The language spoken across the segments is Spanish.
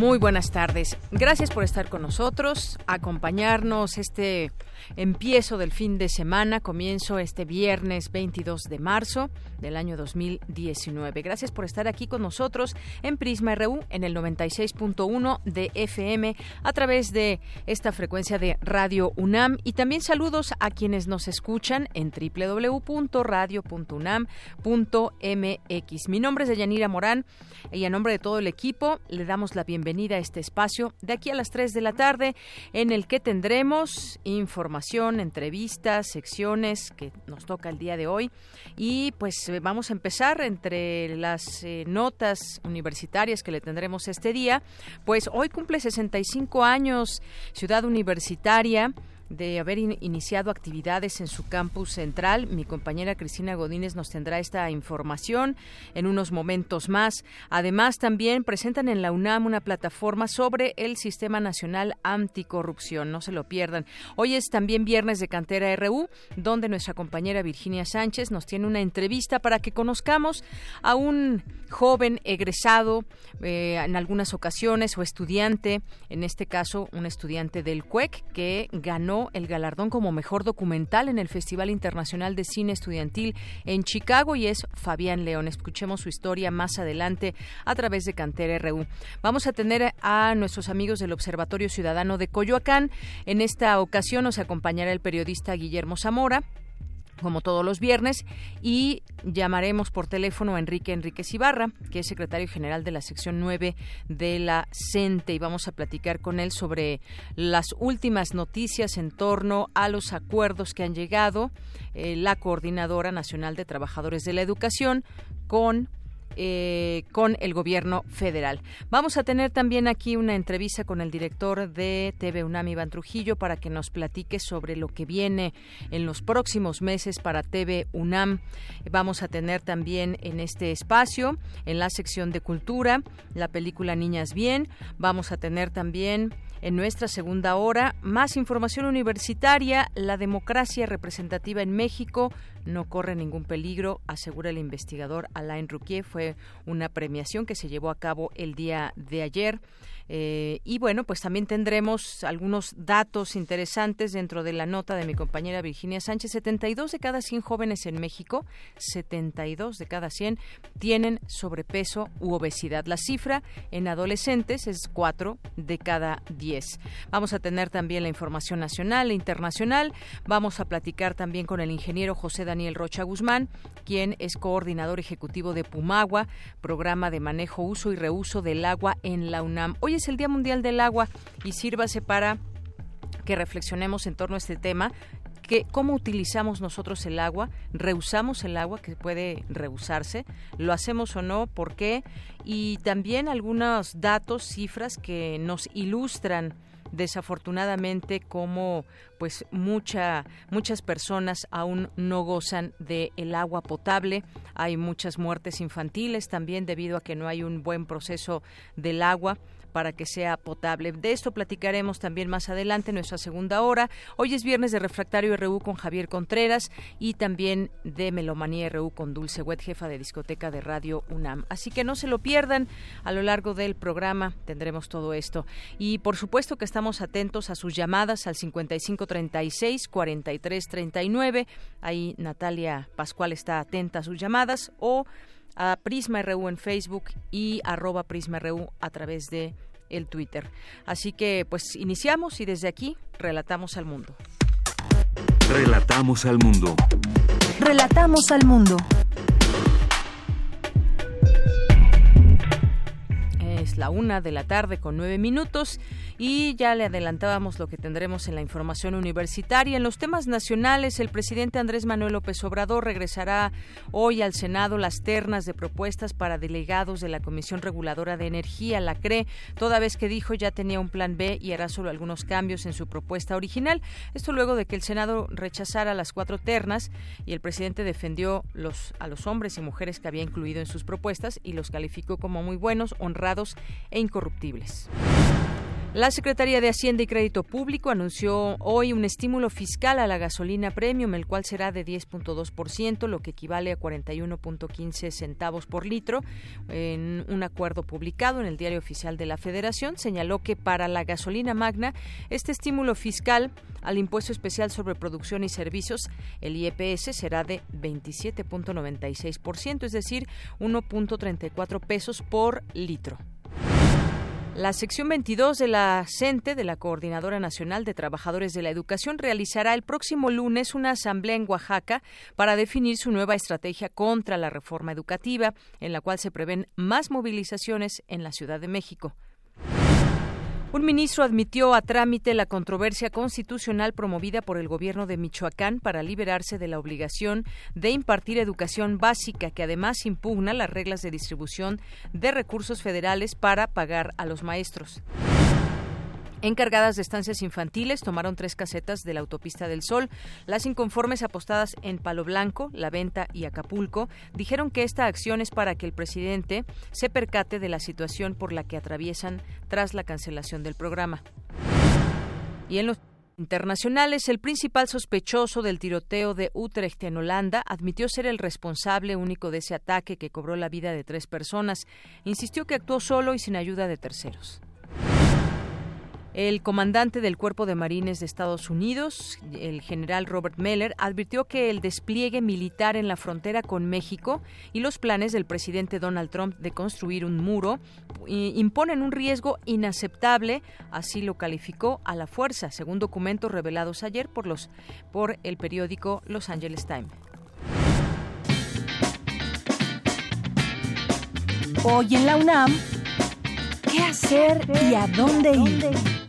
Muy buenas tardes. Gracias por estar con nosotros, acompañarnos este empiezo del fin de semana, comienzo este viernes 22 de marzo del año 2019. Gracias por estar aquí con nosotros en Prisma RU en el 96.1 de FM a través de esta frecuencia de Radio UNAM y también saludos a quienes nos escuchan en www.radio.unam.mx. Mi nombre es Deyanira Morán y a nombre de todo el equipo le damos la bienvenida a este espacio de aquí a las 3 de la tarde en el que tendremos información entrevistas, secciones que nos toca el día de hoy. Y pues eh, vamos a empezar entre las eh, notas universitarias que le tendremos este día. Pues hoy cumple 65 años Ciudad Universitaria de haber iniciado actividades en su campus central. Mi compañera Cristina Godínez nos tendrá esta información en unos momentos más. Además, también presentan en la UNAM una plataforma sobre el Sistema Nacional Anticorrupción. No se lo pierdan. Hoy es también viernes de Cantera RU, donde nuestra compañera Virginia Sánchez nos tiene una entrevista para que conozcamos a un joven egresado eh, en algunas ocasiones o estudiante, en este caso un estudiante del CUEC que ganó el galardón como mejor documental en el Festival Internacional de Cine Estudiantil en Chicago y es Fabián León. Escuchemos su historia más adelante a través de Cantera RU. Vamos a tener a nuestros amigos del Observatorio Ciudadano de Coyoacán. En esta ocasión nos acompañará el periodista Guillermo Zamora como todos los viernes, y llamaremos por teléfono a Enrique Enríquez Ibarra, que es secretario general de la sección 9 de la CENTE, y vamos a platicar con él sobre las últimas noticias en torno a los acuerdos que han llegado eh, la Coordinadora Nacional de Trabajadores de la Educación con eh, con el gobierno federal. Vamos a tener también aquí una entrevista con el director de TV UNAM, Iván Trujillo, para que nos platique sobre lo que viene en los próximos meses para TV UNAM. Vamos a tener también en este espacio, en la sección de cultura, la película Niñas Bien. Vamos a tener también en nuestra segunda hora, más información universitaria, la democracia representativa en México no corre ningún peligro, asegura el investigador Alain Rouquier. Fue una premiación que se llevó a cabo el día de ayer. Eh, y bueno, pues también tendremos algunos datos interesantes dentro de la nota de mi compañera Virginia Sánchez. 72 de cada 100 jóvenes en México, 72 de cada 100 tienen sobrepeso u obesidad. La cifra en adolescentes es 4 de cada 10. Vamos a tener también la información nacional e internacional. Vamos a platicar también con el ingeniero José Daniel Rocha Guzmán, quien es coordinador ejecutivo de Pumagua, programa de manejo, uso y reuso del agua en la UNAM. Hoy es el Día Mundial del Agua y sírvase para que reflexionemos en torno a este tema que cómo utilizamos nosotros el agua, reusamos el agua que puede reusarse, lo hacemos o no, por qué y también algunos datos, cifras que nos ilustran desafortunadamente como pues mucha muchas personas aún no gozan de el agua potable. Hay muchas muertes infantiles también debido a que no hay un buen proceso del agua para que sea potable. De esto platicaremos también más adelante en nuestra segunda hora. Hoy es viernes de Refractario RU con Javier Contreras y también de Melomanía RU con Dulce Wet, jefa de discoteca de Radio UNAM. Así que no se lo pierdan. A lo largo del programa tendremos todo esto. Y por supuesto que estamos atentos a sus llamadas al 5536 4339. Ahí Natalia Pascual está atenta a sus llamadas o a Prisma RU en Facebook y arroba Prisma RU a través de el Twitter. Así que pues iniciamos y desde aquí relatamos al mundo. Relatamos al mundo. Relatamos al mundo. Es la una de la tarde con nueve minutos Y ya le adelantábamos lo que tendremos en la información universitaria. En los temas nacionales, el presidente Andrés Manuel López Obrador regresará hoy al Senado las ternas de propuestas para delegados de la Comisión Reguladora de Energía, la CRE, toda vez que dijo ya tenía un plan B y hará solo algunos cambios en su propuesta original. Esto luego de que el Senado rechazara las cuatro ternas y el presidente defendió a los hombres y mujeres que había incluido en sus propuestas y los calificó como muy buenos, honrados e incorruptibles. La Secretaría de Hacienda y Crédito Público anunció hoy un estímulo fiscal a la gasolina premium, el cual será de 10.2%, lo que equivale a 41.15 centavos por litro. En un acuerdo publicado en el Diario Oficial de la Federación, señaló que para la gasolina magna, este estímulo fiscal al impuesto especial sobre producción y servicios, el IEPS, será de 27.96%, es decir, 1.34 pesos por litro. La sección 22 de la CENTE, de la Coordinadora Nacional de Trabajadores de la Educación, realizará el próximo lunes una asamblea en Oaxaca para definir su nueva estrategia contra la reforma educativa, en la cual se prevén más movilizaciones en la Ciudad de México. Un ministro admitió a trámite la controversia constitucional promovida por el gobierno de Michoacán para liberarse de la obligación de impartir educación básica, que además impugna las reglas de distribución de recursos federales para pagar a los maestros. Encargadas de estancias infantiles tomaron tres casetas de la autopista del Sol. Las inconformes apostadas en Palo Blanco, La Venta y Acapulco dijeron que esta acción es para que el presidente se percate de la situación por la que atraviesan tras la cancelación del programa. Y en los internacionales, el principal sospechoso del tiroteo de Utrecht en Holanda admitió ser el responsable único de ese ataque que cobró la vida de tres personas. Insistió que actuó solo y sin ayuda de terceros. El comandante del Cuerpo de Marines de Estados Unidos, el general Robert Meller, advirtió que el despliegue militar en la frontera con México y los planes del presidente Donald Trump de construir un muro imponen un riesgo inaceptable, así lo calificó a la fuerza, según documentos revelados ayer por los por el periódico Los Angeles Times. Hoy en la UNAM, ¿qué hacer y a dónde ir?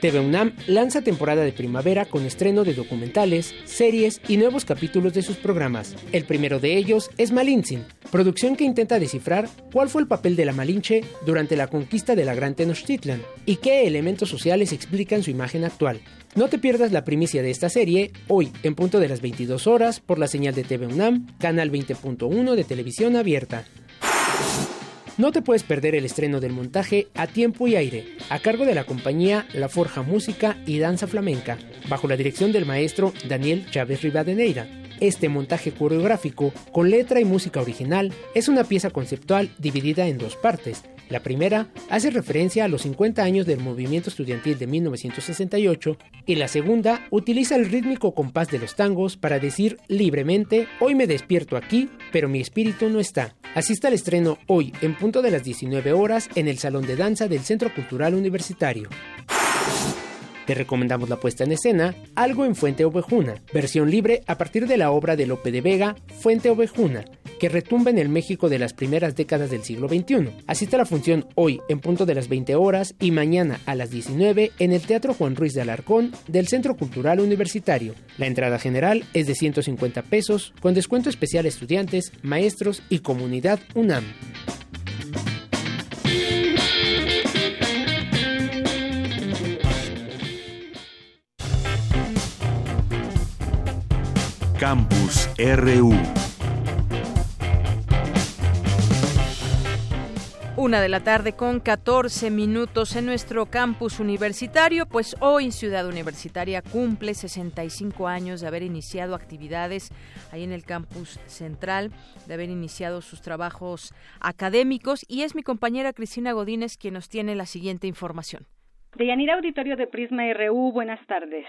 TV UNAM lanza temporada de primavera con estreno de documentales, series y nuevos capítulos de sus programas. El primero de ellos es Malintzin, producción que intenta descifrar cuál fue el papel de la Malinche durante la conquista de la Gran Tenochtitlan y qué elementos sociales explican su imagen actual. No te pierdas la primicia de esta serie hoy en punto de las 22 horas por la señal de TV UNAM, canal 20.1 de televisión abierta. No te puedes perder el estreno del montaje A Tiempo y Aire, a cargo de la compañía La Forja Música y Danza Flamenca, bajo la dirección del maestro Daniel Chávez Rivadeneira. Este montaje coreográfico, con letra y música original, es una pieza conceptual dividida en dos partes, la primera hace referencia a los 50 años del movimiento estudiantil de 1968 y la segunda utiliza el rítmico compás de los tangos para decir libremente, hoy me despierto aquí, pero mi espíritu no está. Asista al estreno hoy en punto de las 19 horas en el Salón de Danza del Centro Cultural Universitario. Te recomendamos la puesta en escena Algo en Fuente Ovejuna, versión libre a partir de la obra de Lope de Vega, Fuente Ovejuna, que retumba en el México de las primeras décadas del siglo XXI. Asista a la función hoy en punto de las 20 horas y mañana a las 19 en el Teatro Juan Ruiz de Alarcón del Centro Cultural Universitario. La entrada general es de 150 pesos con descuento especial a estudiantes, maestros y comunidad UNAM. Campus RU. Una de la tarde con 14 minutos en nuestro campus universitario, pues hoy Ciudad Universitaria cumple 65 años de haber iniciado actividades ahí en el campus central, de haber iniciado sus trabajos académicos y es mi compañera Cristina Godínez quien nos tiene la siguiente información. Deyanira Auditorio de Prisma RU, buenas tardes.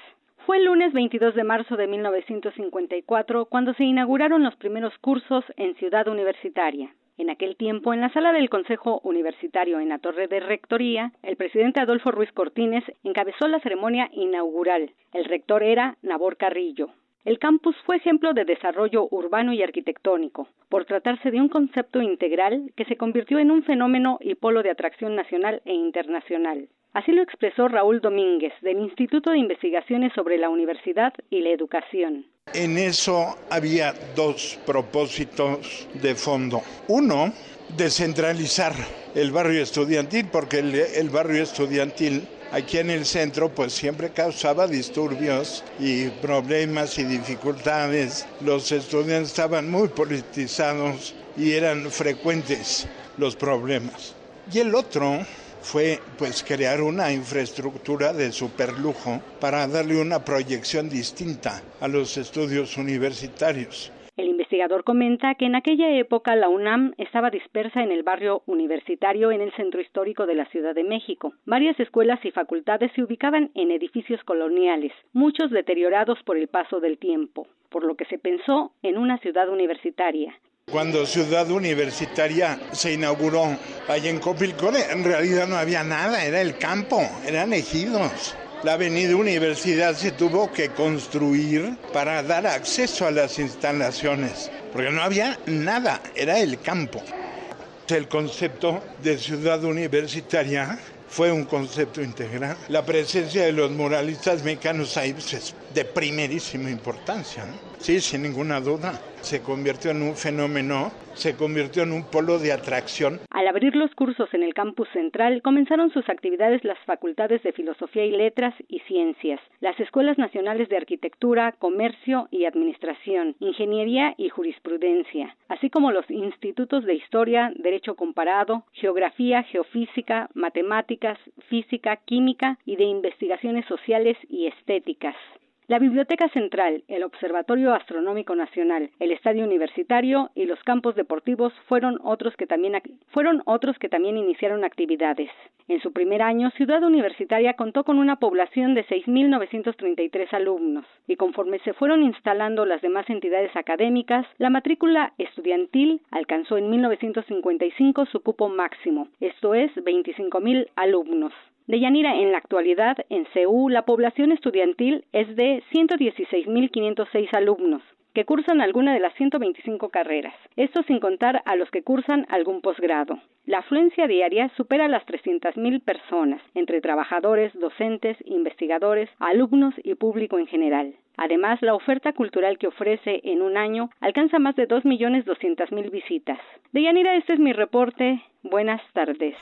Fue el lunes 22 de marzo de 1954 cuando se inauguraron los primeros cursos en Ciudad Universitaria. En aquel tiempo, en la sala del Consejo Universitario en la Torre de Rectoría, el presidente Adolfo Ruiz Cortines encabezó la ceremonia inaugural. El rector era Nabor Carrillo. El campus fue ejemplo de desarrollo urbano y arquitectónico, por tratarse de un concepto integral que se convirtió en un fenómeno y polo de atracción nacional e internacional. Así lo expresó Raúl Domínguez, del Instituto de Investigaciones sobre la Universidad y la Educación. En eso había dos propósitos de fondo. Uno, descentralizar el barrio estudiantil, porque el, barrio estudiantil aquí en el centro pues siempre causaba disturbios y problemas y dificultades. Los estudiantes estaban muy politizados y eran frecuentes los problemas. Y el otro fue pues crear una infraestructura de superlujo para darle una proyección distinta a los estudios universitarios. El investigador comenta que en aquella época la UNAM estaba dispersa en el barrio universitario en el centro histórico de la Ciudad de México. Varias escuelas y facultades se ubicaban en edificios coloniales, muchos deteriorados por el paso del tiempo, por lo que se pensó en una ciudad universitaria. Cuando Ciudad Universitaria se inauguró allá en Copilcone, en realidad no había nada, era el campo, eran ejidos. La avenida Universidad se tuvo que construir para dar acceso a las instalaciones, porque no había nada, era el campo. El concepto de ciudad universitaria fue un concepto integral. La presencia de los muralistas mexicanos ahí pues, es de primerísima importancia. Sí, sin ninguna duda se convirtió en un fenómeno, se convirtió en un polo de atracción. Al abrir los cursos en el campus central, comenzaron sus actividades las facultades de Filosofía y Letras y Ciencias, las escuelas nacionales de Arquitectura, Comercio y Administración, Ingeniería y Jurisprudencia, así como los institutos de Historia, Derecho Comparado, Geografía, Geofísica, Matemáticas, Física, Química y de Investigaciones Sociales y Estéticas. La Biblioteca Central, el Observatorio Astronómico Nacional, el Estadio Universitario y los campos deportivos fueron otros que también iniciaron actividades. En su primer año, Ciudad Universitaria contó con una población de 6.933 alumnos y conforme se fueron instalando las demás entidades académicas, la matrícula estudiantil alcanzó en 1955 su cupo máximo, esto es 25.000 alumnos. De Yanira, en la actualidad, en CEU, la población estudiantil es de 116.506 alumnos que cursan alguna de las 125 carreras, esto sin contar a los que cursan algún posgrado. La afluencia diaria supera las 300.000 personas, entre trabajadores, docentes, investigadores, alumnos y público en general. Además, la oferta cultural que ofrece en un año alcanza más de 2.200.000 visitas. De Yanira, este es mi reporte. Buenas tardes.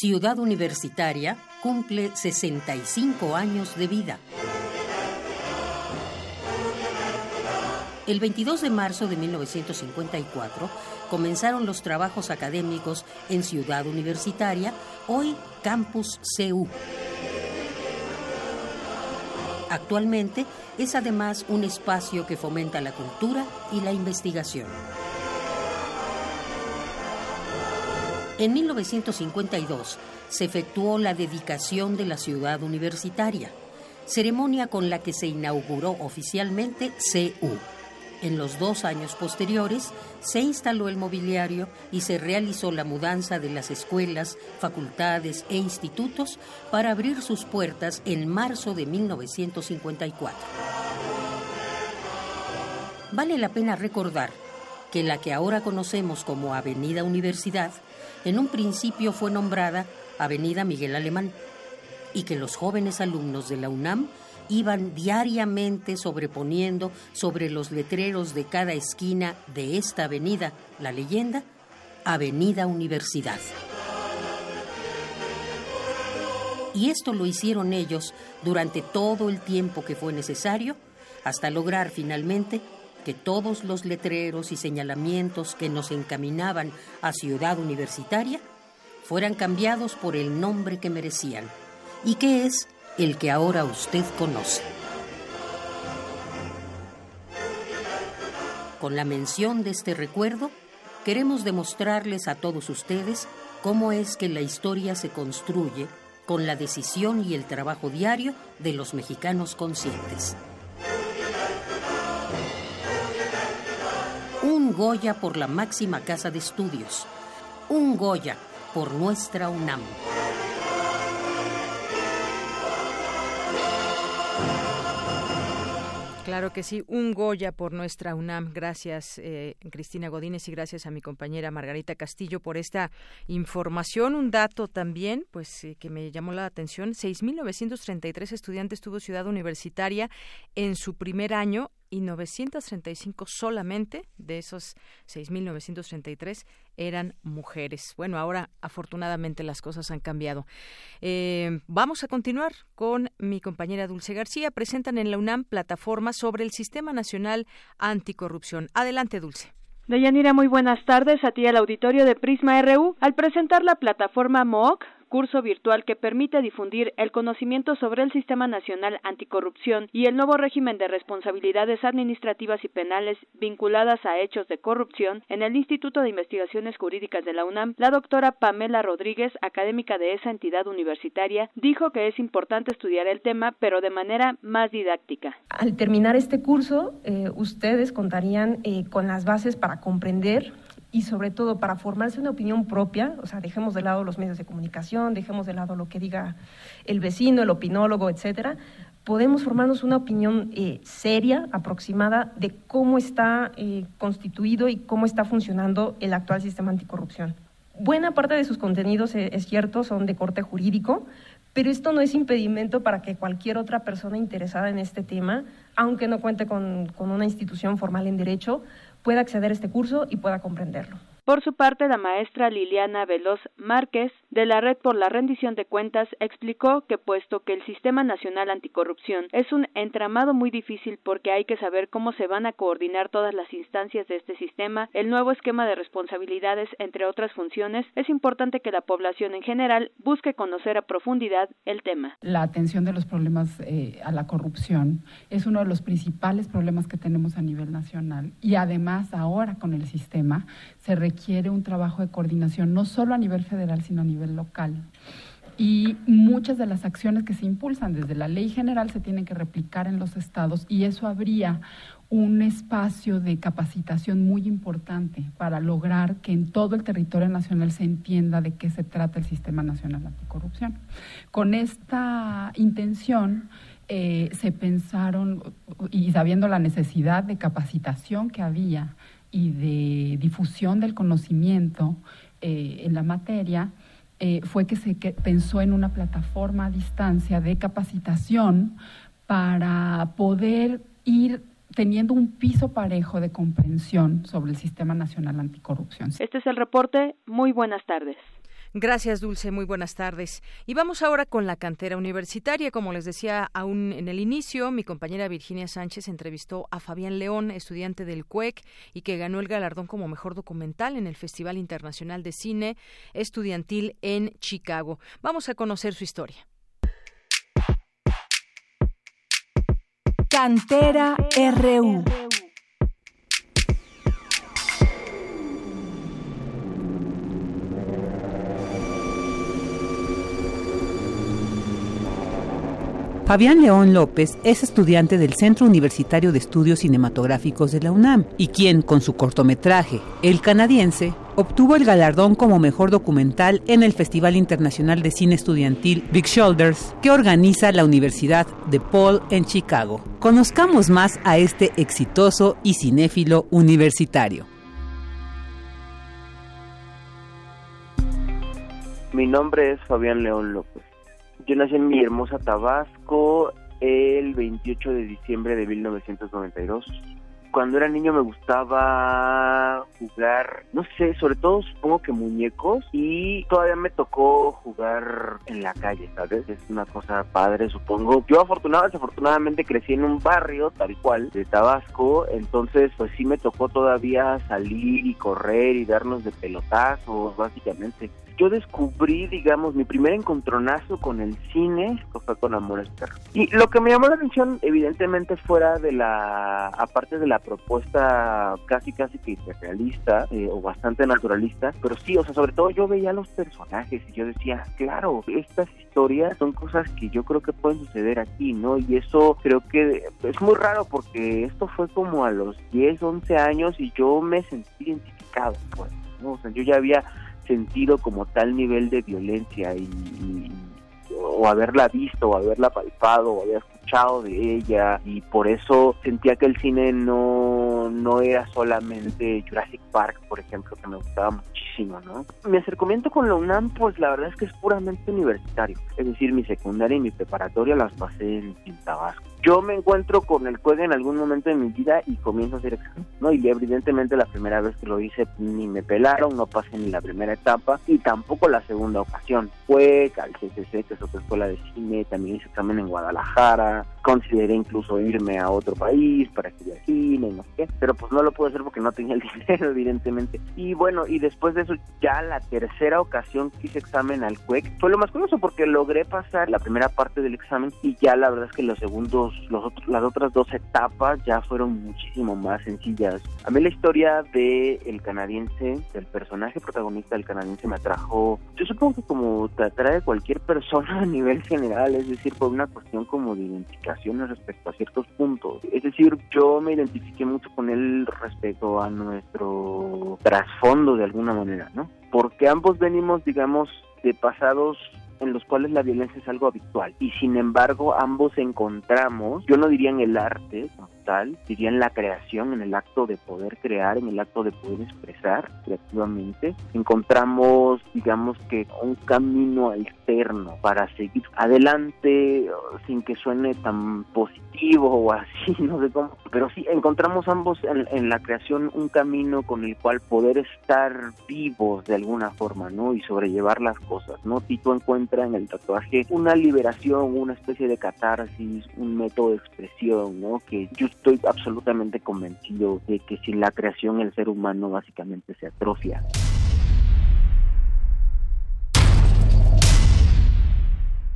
Ciudad Universitaria cumple 65 años de vida. El 22 de marzo de 1954 comenzaron los trabajos académicos en Ciudad Universitaria, hoy Campus CU. Actualmente es además un espacio que fomenta la cultura y la investigación. En 1952 se efectuó la dedicación de la ciudad universitaria, ceremonia con la que se inauguró oficialmente CU. En los dos años posteriores se instaló el mobiliario y se realizó la mudanza de las escuelas, facultades e institutos para abrir sus puertas en marzo de 1954. Vale la pena recordar que la que ahora conocemos como Avenida Universidad en un principio fue nombrada Avenida Miguel Alemán y que los jóvenes alumnos de la UNAM iban diariamente sobreponiendo sobre los letreros de cada esquina de esta avenida la leyenda Avenida Universidad. Y esto lo hicieron ellos durante todo el tiempo que fue necesario hasta lograr finalmente que todos los letreros y señalamientos que nos encaminaban a Ciudad Universitaria fueran cambiados por el nombre que merecían y que es el que ahora usted conoce. Con la mención de este recuerdo, queremos demostrarles a todos ustedes cómo es que la historia se construye con la decisión y el trabajo diario de los mexicanos conscientes. Goya por la máxima casa de estudios, un Goya por nuestra UNAM. Claro que sí, un Goya por nuestra UNAM. Gracias, eh, Cristina Godínez, y gracias a mi compañera Margarita Castillo por esta información. Un dato también, pues, eh, que me llamó la atención: 6.933 estudiantes tuvo Ciudad Universitaria en su primer año y 935 solamente de esos 6.933 eran mujeres. Bueno, ahora afortunadamente las cosas han cambiado. Eh, vamos a continuar con mi compañera Dulce García. Presentan en la UNAM plataforma sobre el Sistema Nacional Anticorrupción. Adelante, Dulce. Deyanira, muy buenas tardes a ti al auditorio de Prisma RU. Al presentar la plataforma MOOC, curso virtual que permite difundir el conocimiento sobre el Sistema Nacional Anticorrupción y el nuevo régimen de responsabilidades administrativas y penales vinculadas a hechos de corrupción en el Instituto de Investigaciones Jurídicas de la UNAM, la doctora Pamela Rodríguez, académica de esa entidad universitaria, dijo que es importante estudiar el tema, pero de manera más didáctica. Al terminar este curso, eh, ustedes contarían eh, con las bases para comprender y sobre todo para formarse una opinión propia, o sea, dejemos de lado los medios de comunicación, dejemos de lado lo que diga el vecino, el opinólogo, etcétera, podemos formarnos una opinión eh, seria, aproximada de cómo está eh, constituido y cómo está funcionando el actual sistema anticorrupción. Buena parte de sus contenidos, eh, es cierto, son de corte jurídico, pero esto no es impedimento para que cualquier otra persona interesada en este tema, aunque no cuente con, con una institución formal en derecho, pueda acceder a este curso y pueda comprenderlo. Por su parte, la maestra Liliana Veloz Márquez, de la Red por la Rendición de Cuentas, explicó que puesto que el Sistema Nacional Anticorrupción es un entramado muy difícil porque hay que saber cómo se van a coordinar todas las instancias de este sistema, el nuevo esquema de responsabilidades, entre otras funciones, es importante que la población en general busque conocer a profundidad el tema. La atención de los problemas eh, a la corrupción es uno de los principales problemas que tenemos a nivel nacional y además ahora con el sistema se requiere un trabajo de coordinación, no solo a nivel federal, sino a nivel local. Y muchas de las acciones que se impulsan desde la ley general se tienen que replicar en los estados y eso habría un espacio de capacitación muy importante para lograr que en todo el territorio nacional se entienda de qué se trata el Sistema Nacional Anticorrupción. Con esta intención eh, se pensaron, y sabiendo la necesidad de capacitación que había y de difusión del conocimiento eh, en la materia, eh, fue que se pensó en una plataforma a distancia de capacitación para poder ir teniendo un piso parejo de comprensión sobre el Sistema Nacional Anticorrupción. Este es el reporte. Muy buenas tardes. Gracias, Dulce. Muy buenas tardes. Y vamos ahora con la cantera universitaria. Como les decía aún en el inicio, mi compañera Virginia Sánchez entrevistó a Fabián León, estudiante del CUEC y que ganó el galardón como mejor documental en el Festival Internacional de Cine Estudiantil en Chicago. Vamos a conocer su historia. Cantera RU. Fabián León López es estudiante del Centro Universitario de Estudios Cinematográficos de la UNAM y quien, con su cortometraje El Canadiense, obtuvo el galardón como mejor documental en el Festival Internacional de Cine Estudiantil Big Shoulders que organiza la Universidad de Paul en Chicago. Conozcamos más a este exitoso y cinéfilo universitario. Mi nombre es Fabián León López. Yo nací en mi hermosa Tabasco el 28 de diciembre de 1992. Cuando era niño me gustaba jugar, no sé, sobre todo supongo que muñecos y todavía me tocó jugar en la calle, ¿sabes? Es una cosa padre, supongo. Yo afortunadamente, desafortunadamente crecí en un barrio tal cual de Tabasco, entonces pues sí me tocó todavía salir y correr y darnos de pelotazos, básicamente yo descubrí, digamos, mi primer encontronazo con el cine, fue con Amores Perros. Y lo que me llamó la atención, evidentemente, fuera de la, aparte de la propuesta casi, casi que realista, eh, o bastante naturalista, pero sí, o sea, sobre todo yo veía los personajes y yo decía, claro, estas historias son cosas que yo creo que pueden suceder aquí, ¿no? Y eso creo que es muy raro porque esto fue como a los 10, 11 años y yo me sentí identificado, pues, ¿no? O sea, yo ya había sentido como tal nivel de violencia y, o haberla visto, o haberla palpado, o haber escuchado de ella, y por eso sentía que el cine no, no era solamente Jurassic Park, por ejemplo, que me gustaba muchísimo, ¿no? Mi acercamiento con la UNAM, pues la verdad es que es puramente universitario, es decir, mi secundaria y mi preparatoria las pasé en, en Tabasco yo me encuentro con el CUEG en algún momento de mi vida y comienzo a hacer examen, ¿no? Y evidentemente la primera vez que lo hice ni me pelaron, no pasé ni la primera etapa y tampoco la segunda ocasión. Fue al CCC, que es otra escuela de cine, también hice examen en Guadalajara, consideré incluso irme a otro país para estudiar cine, no sé qué, pero pues no lo pude hacer porque no tenía el dinero, evidentemente. Y bueno, y después de eso, ya la tercera ocasión que hice examen al CUEC fue lo más curioso porque logré pasar la primera parte del examen y ya la verdad es que los segundos los, las otras dos etapas ya fueron muchísimo más sencillas. A mí la historia de el canadiense, del personaje protagonista del canadiense me atrajo, yo supongo que como te atrae cualquier persona a nivel general, es decir, por una cuestión como de identificación respecto a ciertos puntos. Es decir, yo me identifiqué mucho con él respecto a nuestro trasfondo de alguna manera, ¿no? Porque ambos venimos, digamos, de pasados en los cuales la violencia es algo habitual y sin embargo ambos encontramos, yo no diría en el arte diría en la creación, en el acto de poder crear, en el acto de poder expresar creativamente, encontramos, digamos que un camino alterno para seguir adelante sin que suene tan positivo o así, no sé cómo, pero sí encontramos ambos en, en la creación un camino con el cual poder estar vivos de alguna forma, ¿no? Y sobrellevar las cosas, ¿no? Tito encuentra en el tatuaje una liberación, una especie de catarsis, un método de expresión, ¿no? Que estoy absolutamente convencido de que sin la creación el ser humano básicamente se atrofia.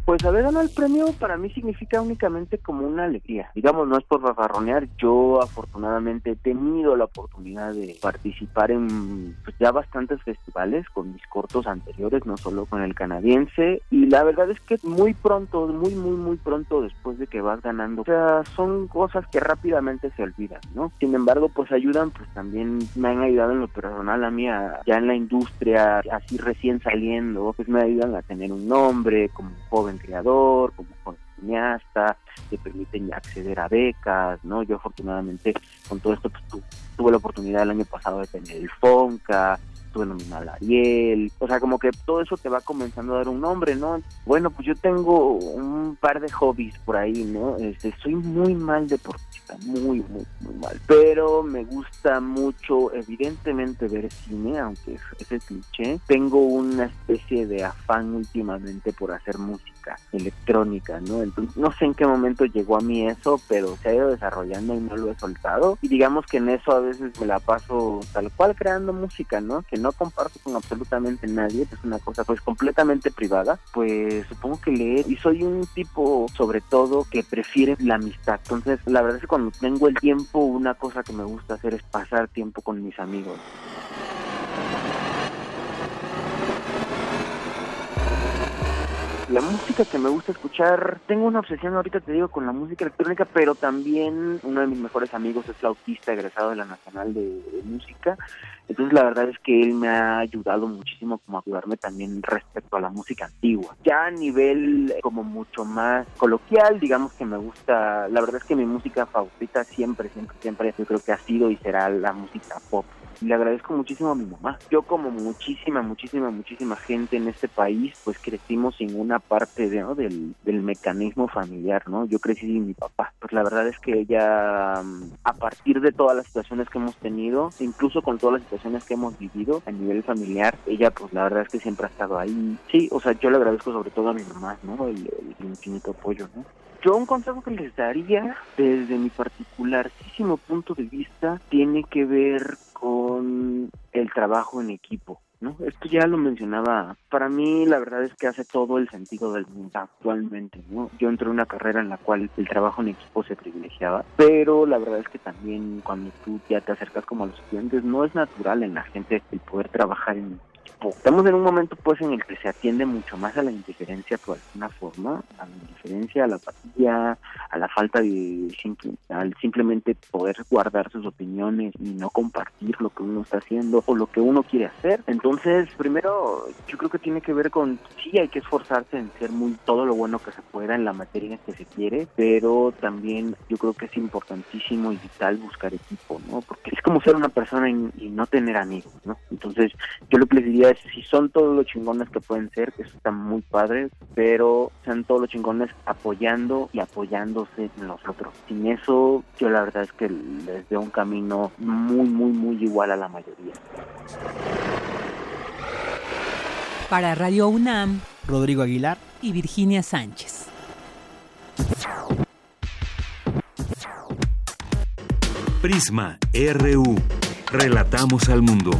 Pues haber ganado el premio para mí significa únicamente como una alegría. Digamos, no es por bafarronear, yo afortunadamente he tenido la oportunidad de participar en pues, ya bastantes festivales con mis cortos anteriores, no solo con el canadiense, y la verdad es que muy pronto, muy, muy, muy pronto después de que vas ganando, o sea, son cosas que rápidamente se olvidan, ¿no? Sin embargo, pues ayudan, pues también me han ayudado en lo personal a mí, ya en la industria, así recién saliendo, pues me ayudan a tener un nombre como joven creador, como cineasta, te permiten acceder a becas, ¿no? Yo afortunadamente con todo esto pues, tuve la oportunidad el año pasado de tener el FONCA, tuve nominal a Ariel, o sea, como que todo eso te va comenzando a dar un nombre, ¿no? Bueno, pues yo tengo un par de hobbies por ahí, ¿no? Este, soy muy mal deportista, muy, muy, muy mal, pero me gusta mucho, evidentemente, ver cine, aunque es, es cliché. Tengo una especie de afán últimamente por hacer música electrónica, ¿no? Entonces, no sé en qué momento llegó a mí eso, pero se ha ido desarrollando y no lo he soltado. Y digamos que en eso a veces me la paso tal cual creando música, ¿no? Que no comparto con absolutamente nadie, es una cosa pues completamente privada, pues supongo que leer y soy un tipo sobre todo que prefiere la amistad. Entonces, la verdad es que cuando tengo el tiempo, una cosa que me gusta hacer es pasar tiempo con mis amigos. La música que me gusta escuchar, tengo una obsesión ahorita te digo con la música electrónica, pero también uno de mis mejores amigos es flautista egresado de la Nacional de, Música, entonces la verdad es que él me ha ayudado muchísimo como a ayudarme también respecto a la música antigua. Ya a nivel como mucho más coloquial, digamos que me gusta, la verdad es que mi música favorita siempre, siempre, siempre yo creo que ha sido y será la música pop le agradezco muchísimo a mi mamá. Yo como muchísima, muchísima, muchísima gente en este país, pues crecimos sin una parte de, del, del mecanismo familiar, ¿no? Yo crecí sin mi papá. Pues la verdad es que ella, mm, a partir de todas las situaciones que hemos tenido, incluso con todas las situaciones que hemos vivido a nivel familiar, ella pues la verdad es que siempre ha estado ahí. Sí, o sea, yo le agradezco sobre todo a mi mamá, ¿no? El, el infinito apoyo, ¿no? Yo un consejo que les daría desde mi particularísimo punto de vista tiene que ver el trabajo en equipo. ¿no? Esto ya lo mencionaba. Para mí, la verdad es que hace todo el sentido del mundo actualmente, ¿no? Yo entré en una carrera en la cual el trabajo en equipo se privilegiaba, pero la verdad es que también cuando tú ya te acercas como a los estudiantes, no es natural en la gente el poder trabajar en. Estamos en un momento pues en el que se atiende mucho más a la indiferencia por alguna forma, a la indiferencia, a la apatía, a la falta de simple, al simplemente poder guardar sus opiniones y no compartir lo que uno está haciendo o lo que uno quiere hacer. Entonces, primero, yo creo que tiene que ver con sí hay que esforzarse en ser muy todo lo bueno que se pueda en la materia que se quiere, pero también yo creo que es importantísimo y vital buscar equipo, ¿no? Porque es como ser una persona y, no tener amigos, ¿no? Entonces, yo lo que les diría es, si son todos los chingones que pueden ser, que eso está muy padre, pero sean todos los chingones apoyando y apoyándose en los otros. Sin eso, yo la verdad es que les veo un camino muy, muy, muy igual a la mayoría. Para Radio UNAM, Rodrigo Aguilar y Virginia Sánchez. Prisma RU. Relatamos al mundo.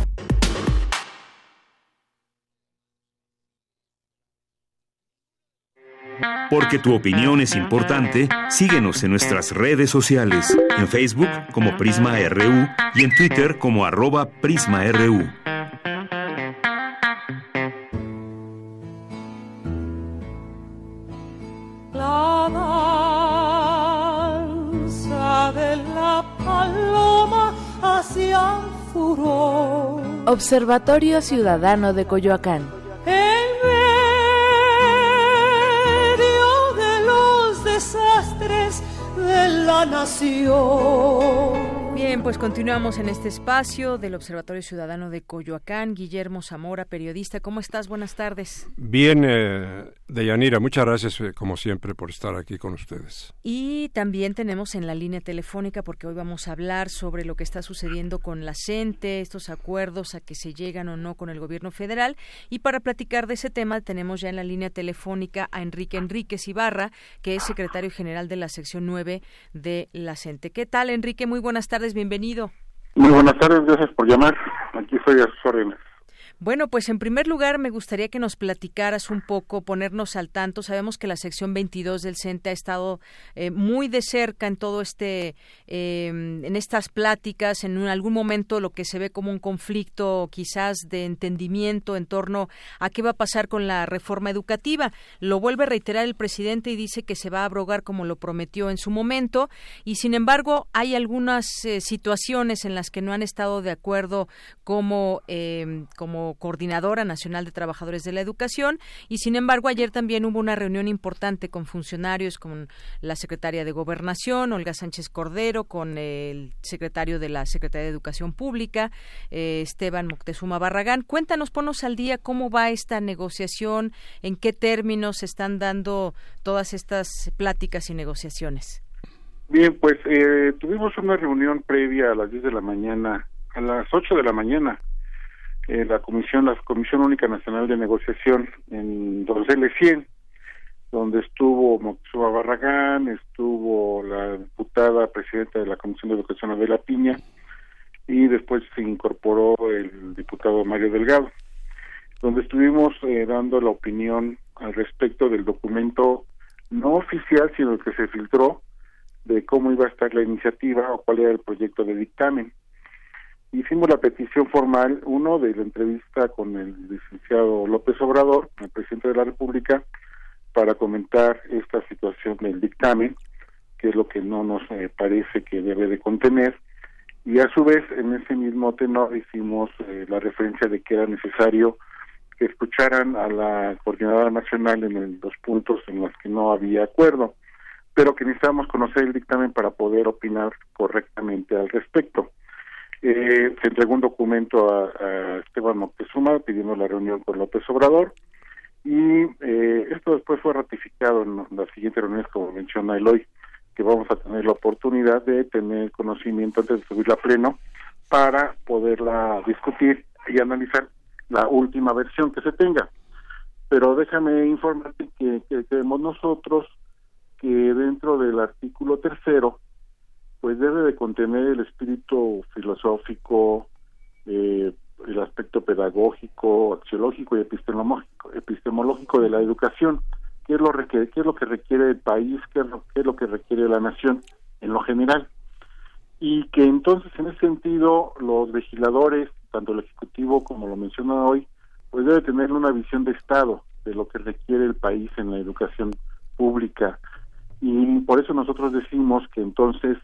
Porque tu opinión es importante, síguenos en nuestras redes sociales, en Facebook como Prisma RU y en Twitter como arroba PrismaRU. Observatorio Ciudadano de Coyoacán. La nación. Bien, pues continuamos en este espacio del Observatorio Ciudadano de Coyoacán. Guillermo Zamora, periodista, ¿cómo estás? Buenas tardes. Bien, eh, Deyanira, muchas gracias eh, como siempre por estar aquí con ustedes. Y también tenemos en la línea telefónica, porque hoy vamos a hablar sobre lo que está sucediendo con la CENTE, estos acuerdos a que se llegan o no con el gobierno federal. Y para platicar de ese tema tenemos ya en la línea telefónica a Enrique Enríquez Ibarra, que es secretario general de la sección 9 de la CENTE. ¿Qué tal, Enrique? Muy buenas tardes bienvenido. Muy buenas tardes, gracias por llamar. Aquí estoy a sus órdenes. Bueno, pues en primer lugar me gustaría que nos platicaras un poco, ponernos al tanto. Sabemos que la sección 22 del CENTE ha estado eh, muy de cerca en todo este, em, en estas pláticas, en algún momento lo que se ve como un conflicto quizás de entendimiento en torno a qué va a pasar con la reforma educativa. Lo vuelve a reiterar el presidente y dice que se va a abrogar como lo prometió en su momento y sin embargo hay algunas eh, situaciones en las que no han estado de acuerdo como, em, Coordinadora Nacional de Trabajadores de la Educación y sin embargo ayer también hubo una reunión importante con funcionarios, con la secretaria de Gobernación, Olga Sánchez Cordero, con el secretario de la Secretaría de Educación Pública, eh, Esteban Moctezuma Barragán. Cuéntanos, ponos al día cómo va esta negociación, en qué términos se están dando todas estas pláticas y negociaciones. Bien, pues eh, tuvimos una reunión previa a las 10 de la mañana, a las 8 de la mañana, eh, la comisión, la Comisión Única Nacional de Negociación en Donceles 100, donde estuvo Moctezuma Barragán, estuvo la diputada presidenta de la Comisión de Educación Adela Piña y después se incorporó el diputado Mario Delgado, donde estuvimos eh, dando la opinión al respecto del documento no oficial, sino que se filtró de cómo iba a estar la iniciativa o cuál era el proyecto de dictamen hicimos la petición formal, uno, de la entrevista con el licenciado López Obrador, el presidente de la República, para comentar esta situación del dictamen, que es lo que no nos eh, parece que debe de contener, y a su vez, en ese mismo tenor, hicimos eh, la referencia de que era necesario que escucharan a la Coordinadora Nacional en los puntos en los que no había acuerdo, pero que necesitábamos conocer el dictamen para poder opinar correctamente al respecto. Eh, se entregó un documento a, Esteban Moctezuma pidiendo la reunión con López Obrador y eh, esto después fue ratificado en la siguiente reunión, como menciona Eloy, que vamos a tener la oportunidad de tener conocimiento antes de subirla a pleno para poderla discutir y analizar la última versión que se tenga. Pero déjame informarte que creemos nosotros que dentro del artículo tercero pues debe de contener el espíritu filosófico, eh, el aspecto pedagógico, axiológico y epistemológico, epistemológico de la educación, qué es lo qué es lo que requiere el país, qué es lo, qué es lo que requiere la nación en lo general. Y que entonces en ese sentido los legisladores, tanto el ejecutivo como lo menciona hoy, pues debe tener una visión de Estado de lo que requiere el país en la educación pública. Y por eso nosotros decimos que entonces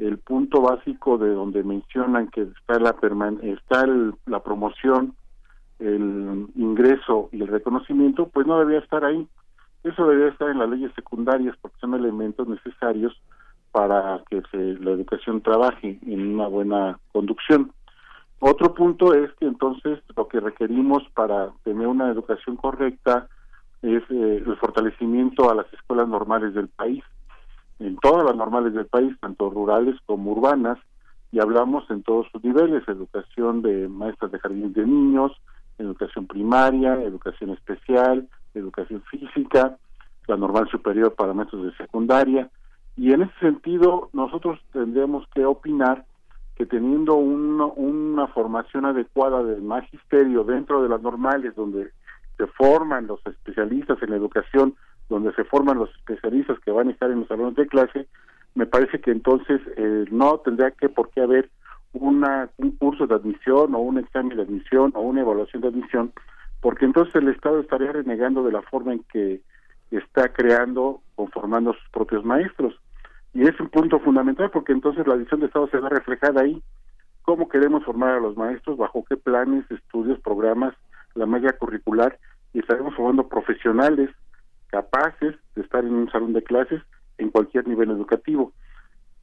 el punto básico de donde mencionan que está la está la promoción, el ingreso y el reconocimiento, pues no debería estar ahí. Eso debería estar en las leyes secundarias porque son elementos necesarios para que la educación trabaje en una buena conducción. Otro punto es que entonces lo que requerimos para tener una educación correcta es eh, el fortalecimiento a las escuelas normales del país, en todas las normales del país, tanto rurales como urbanas, y hablamos en todos sus niveles, educación de maestras de jardines de niños, educación primaria, educación especial, educación física, la normal superior para maestros de secundaria, y en ese sentido nosotros tendríamos que opinar que teniendo una formación adecuada del magisterio dentro de las normales donde se forman los especialistas en educación, donde se forman los especialistas que van a estar en los salones de clase, me parece que entonces eh, no tendría que por qué haber una, un curso de admisión o un examen de admisión o una evaluación de admisión, porque entonces el Estado estaría renegando de la forma en que está creando o formando sus propios maestros. Y es un punto fundamental porque entonces la visión de Estado se ve reflejada ahí. ¿Cómo queremos formar a los maestros? ¿Bajo qué planes, estudios, programas, la malla curricular? Y estaremos formando profesionales capaces de estar en un salón de clases en cualquier nivel educativo.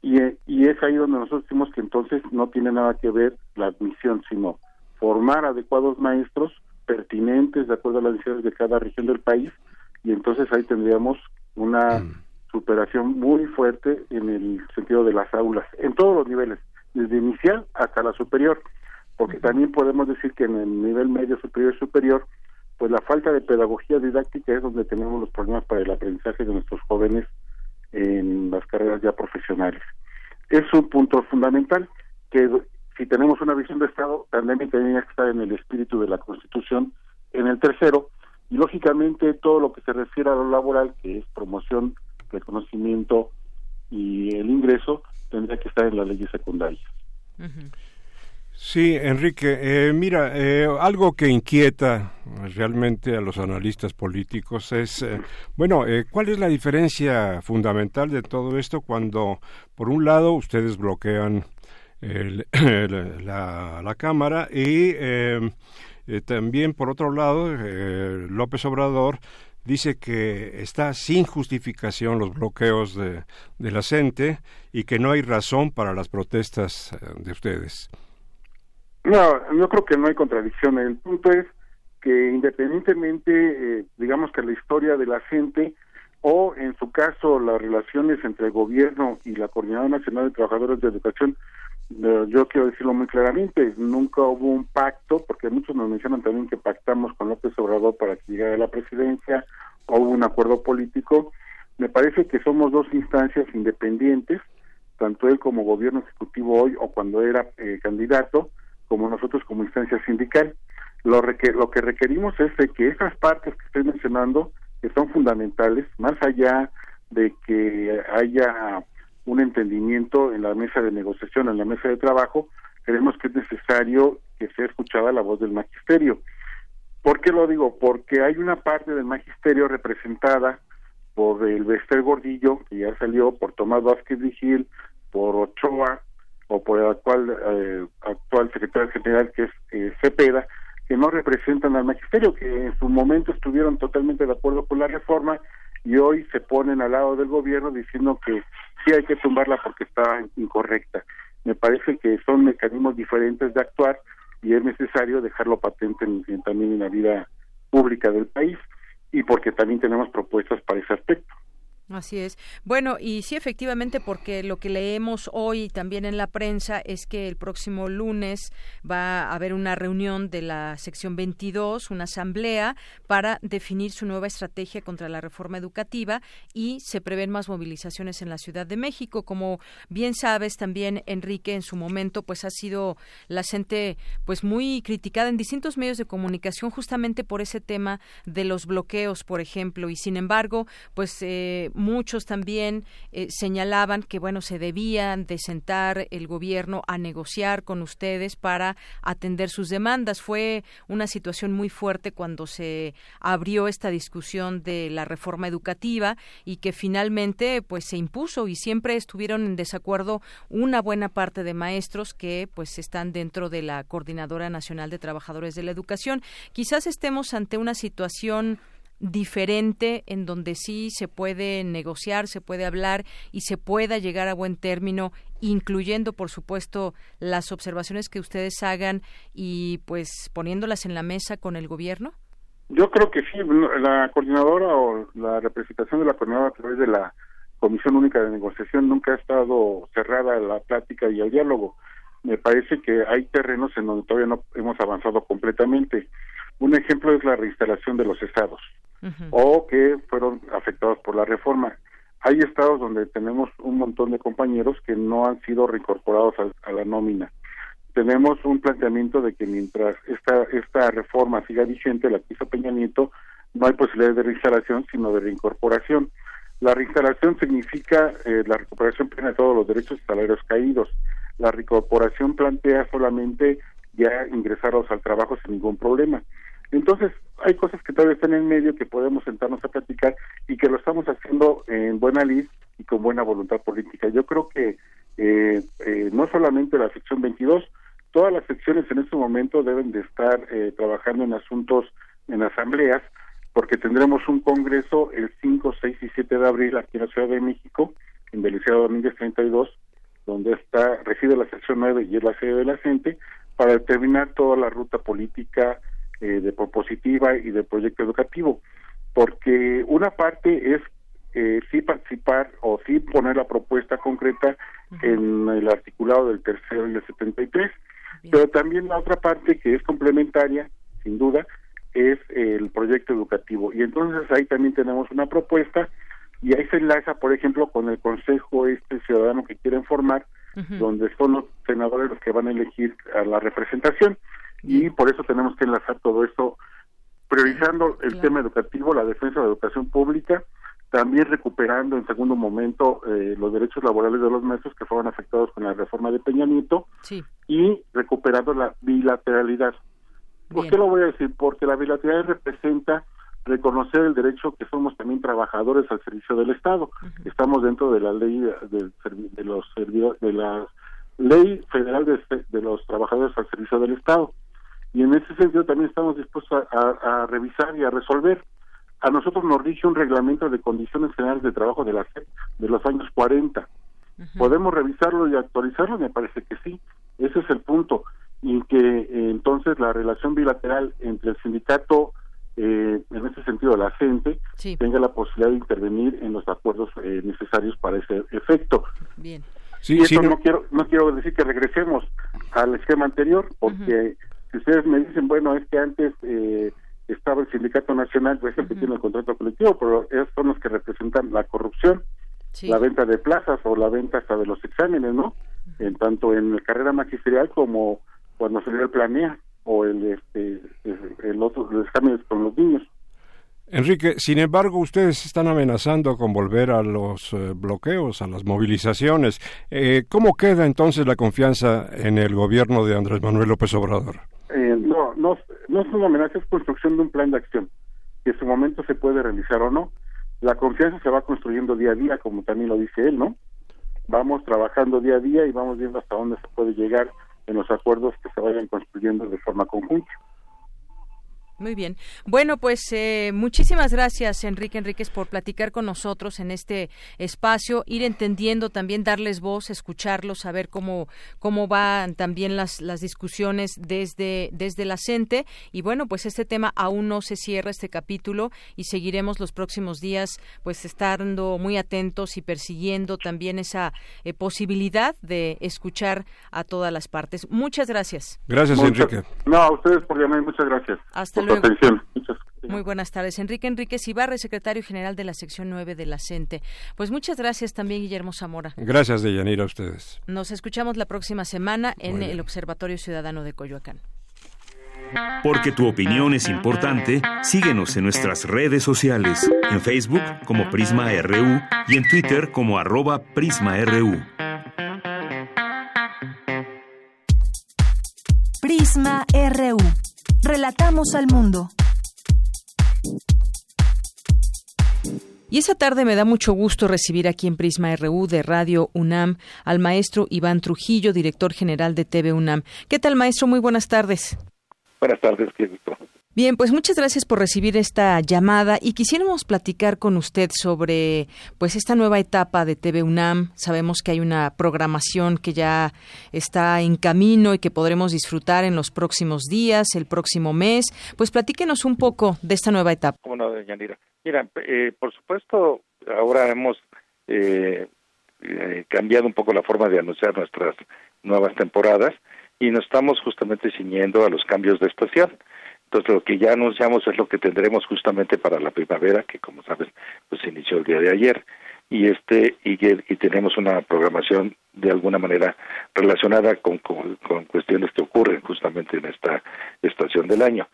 Y, y es ahí donde nosotros decimos que entonces no tiene nada que ver la admisión, sino formar adecuados maestros pertinentes de acuerdo a las necesidades de cada región del país y entonces ahí tendríamos una mm superación muy fuerte en el sentido de las aulas, en todos los niveles, desde inicial hasta la superior, porque también podemos decir que en el nivel medio, superior y superior, pues la falta de pedagogía didáctica es donde tenemos los problemas para el aprendizaje de nuestros jóvenes en las carreras ya profesionales. Es un punto fundamental que si tenemos una visión de Estado, también tiene que estar en el espíritu de la Constitución, en el tercero, y lógicamente todo lo que se refiere a lo laboral, que es promoción reconocimiento y el ingreso tendría que estar en las leyes secundarias. Sí, Enrique, eh, mira, eh, algo que inquieta realmente a los analistas políticos es, eh, bueno, ¿cuál es la diferencia fundamental de todo esto cuando, por un lado, ustedes bloquean la, la, Cámara y también, por otro lado, López Obrador dice que está sin justificación los bloqueos de, la CENTE y que no hay razón para las protestas eh, de ustedes. No, yo creo que no hay contradicción. El punto es que independientemente, eh, digamos que la historia de la gente o en su caso las relaciones entre el gobierno y la Coordinadora Nacional de Trabajadores de Educación yo quiero decirlo muy claramente, nunca hubo un pacto, porque muchos nos mencionan también que pactamos con López Obrador para que llegara a la presidencia, o hubo un acuerdo político. Me parece que somos dos instancias independientes, tanto él como gobierno ejecutivo hoy o cuando era eh, candidato, como nosotros como instancia sindical. Lo, lo que requerimos es de que esas partes que estoy mencionando, que son fundamentales, más allá de que haya un entendimiento en la mesa de negociación, en la mesa de trabajo, creemos que es necesario que sea escuchada la voz del magisterio. ¿Por qué lo digo? Porque hay una parte del magisterio representada por el Bester Gordillo, que ya salió, por Tomás Vázquez Vigil, por Ochoa, o por el actual, eh, actual secretario general, que es eh, Cepeda, que no representan al magisterio, que en su momento estuvieron totalmente de acuerdo con la reforma y hoy se ponen al lado del gobierno diciendo que sí hay que tumbarla porque está incorrecta. Me parece que son mecanismos diferentes de actuar y es necesario dejarlo patente también en la vida pública del país y porque también tenemos propuestas para ese aspecto. Así es. Bueno, y sí, efectivamente, porque lo que leemos hoy también en la prensa es que el próximo lunes va a haber una reunión de la sección 22, una asamblea para definir su nueva estrategia contra la reforma educativa y se prevén más movilizaciones en la Ciudad de México. Como bien sabes también, Enrique, en su momento, pues ha sido la gente pues muy criticada en distintos medios de comunicación justamente por ese tema de los bloqueos, por ejemplo, y sin embargo, pues eh, muchos también eh, señalaban que bueno se debían de sentar el gobierno a negociar con ustedes para atender sus demandas. Fue una situación muy fuerte cuando se abrió esta discusión de la reforma educativa y que finalmente pues se impuso y siempre estuvieron en desacuerdo una buena parte de maestros que pues están dentro de la Coordinadora Nacional de Trabajadores de la Educación. Quizás estemos ante una situación diferente en donde sí se puede negociar, se puede hablar y se pueda llegar a buen término, incluyendo, por supuesto, las observaciones que ustedes hagan y pues poniéndolas en la mesa con el gobierno? Yo creo que sí, la coordinadora o la representación de la coordinadora a través de la Comisión Única de Negociación nunca ha estado cerrada la plática y el diálogo. Me parece que hay terrenos en donde todavía no hemos avanzado completamente. Un ejemplo es la reinstalación de los estados o que fueron afectados por la reforma. Hay estados donde tenemos un montón de compañeros que no han sido reincorporados a, la nómina. Tenemos un planteamiento de que mientras esta, esta reforma siga vigente, la que hizo Peña Nieto, no hay posibilidad de reinstalación, sino de reincorporación. La reinstalación significa eh, la recuperación plena de todos los derechos y salarios caídos. La reincorporación plantea solamente ya ingresarlos al trabajo sin ningún problema. Entonces, hay cosas que todavía están en medio que podemos sentarnos a platicar y que lo estamos haciendo en buena lid y con buena voluntad política. Yo creo que eh, eh, no solamente la sección 22, todas las secciones en este momento deben de estar eh, trabajando en asuntos en asambleas, porque tendremos un congreso el 5, 6 y 7 de abril aquí en la Ciudad de México, en Belisario Domínguez 32, donde está reside la sección 9 y es la sede de la gente, para determinar toda la ruta política, eh, de propositiva y de proyecto educativo, porque una parte es eh, sí participar o sí poner la propuesta concreta en el articulado del tercero y el 73, pero también la otra parte que es complementaria, sin duda, es el proyecto educativo. Y entonces ahí también tenemos una propuesta y ahí se enlaza, por ejemplo, con el Consejo este ciudadano que quieren formar, donde son los senadores los que van a elegir a la representación y por eso tenemos que enlazar todo esto priorizando el tema educativo, la defensa de la educación pública, también recuperando en segundo momento eh, los derechos laborales de los maestros que fueron afectados con la reforma de Peña Nieto y recuperando la bilateralidad. ¿Por qué lo voy a decir? Porque la bilateralidad representa reconocer el derecho que somos también trabajadores al servicio del Estado. Estamos dentro de la ley de, de los de la ley federal de los trabajadores al servicio del Estado y en ese sentido también estamos dispuestos a, revisar y a resolver. A nosotros nos rige un reglamento de condiciones generales de trabajo de la SEP de los años 40. ¿Podemos revisarlo y actualizarlo? Me parece que sí. Ese es el punto. Y que eh, entonces la relación bilateral entre el sindicato, eh, en ese sentido la CENTE, tenga la posibilidad de intervenir en los acuerdos eh, necesarios para ese efecto. Bien. Sí, y eso no quiero no quiero decir que regresemos al esquema anterior, porque si ustedes me dicen, bueno, es que antes eh, estaba el Sindicato Nacional, pues el que tiene el contrato colectivo, pero esos son los que representan la corrupción, la venta de plazas o la venta hasta de los exámenes, ¿no? En tanto en la carrera magisterial como cuando se dio el planea o el este el otro los exámenes con los niños. Enrique, sin embargo, ustedes están amenazando con volver a los eh, bloqueos, a las movilizaciones. Eh, ¿Cómo queda entonces la confianza en el gobierno de Andrés Manuel López Obrador? No, no es una amenaza, es construcción de un plan de acción, que en su momento se puede realizar o no. La confianza se va construyendo día a día, como también lo dice él, ¿no? Vamos trabajando día a día y vamos viendo hasta dónde se puede llegar en los acuerdos que se vayan construyendo de forma conjunta. Muy bien. Bueno, pues eh, muchísimas gracias, Enrique Enríquez, por platicar con nosotros en este espacio, ir entendiendo también, darles voz, escucharlos, saber cómo, cómo van también las, las discusiones desde, desde la CENTE. Y bueno, pues este tema aún no se cierra, este capítulo, y seguiremos los próximos días, pues estando muy atentos y persiguiendo también esa eh, posibilidad de escuchar a todas las partes. Muchas gracias. Gracias, Enrique. No, a ustedes por llamar, muchas gracias. Hasta muy buenas tardes. Enrique Enrique Ibarre, secretario general de la sección 9 de la CENTE. Pues muchas gracias también, Guillermo Zamora. Gracias, Deyanira, a ustedes. Nos escuchamos la próxima semana en el Observatorio Ciudadano de Coyoacán. Porque tu opinión es importante, síguenos en nuestras redes sociales, en Facebook como Prisma RU y en Twitter como arroba PrismaRU. Prisma RU. Relatamos al mundo. Y esa tarde me da mucho gusto recibir aquí en Prisma RU de Radio UNAM al maestro Iván Trujillo, director general de TV UNAM. ¿Qué tal, maestro? Muy buenas tardes. Buenas tardes, qué Bien, pues muchas gracias por recibir esta llamada y quisiéramos platicar con usted sobre pues esta nueva etapa de TV UNAM. Sabemos que hay una programación que ya está en camino y que podremos disfrutar en los próximos días, el próximo mes. Pues platíquenos un poco de esta nueva etapa. Mira, eh, por supuesto, ahora hemos eh, eh, cambiado un poco la forma de anunciar nuestras nuevas temporadas y nos estamos justamente ciñendo a los cambios de estación. Entonces lo que ya anunciamos es lo que tendremos justamente para la primavera, que como sabes, pues inició el día de ayer y este y, y tenemos una programación de alguna manera relacionada con, con, cuestiones que ocurren justamente en esta estación del año,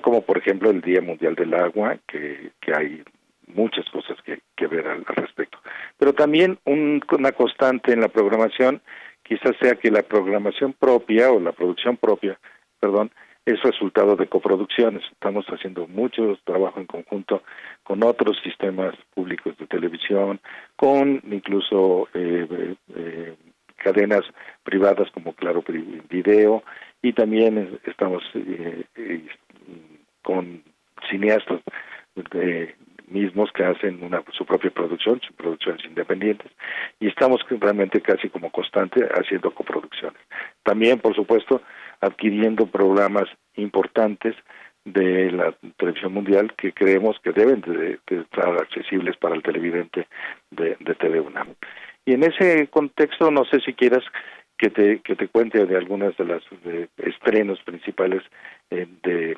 como por ejemplo el Día Mundial del Agua, que, que hay muchas cosas que, que ver al, respecto. Pero también una constante en la programación quizás sea que la programación propia o la producción propia, perdón, es resultado de coproducciones. Estamos haciendo mucho trabajo en conjunto con otros sistemas públicos de televisión, con incluso eh, eh, cadenas privadas como Claro Video, y también estamos eh, con cineastas mismos que hacen una, su propia producción, producciones independientes, y estamos realmente casi como constante haciendo coproducciones. También, por supuesto, adquiriendo programas importantes de la televisión mundial que creemos que deben de, estar accesibles para el televidente de, de TV UNAM. Y en ese contexto, no sé si quieras que te, que te cuente de algunas de las estrenos principales eh, de,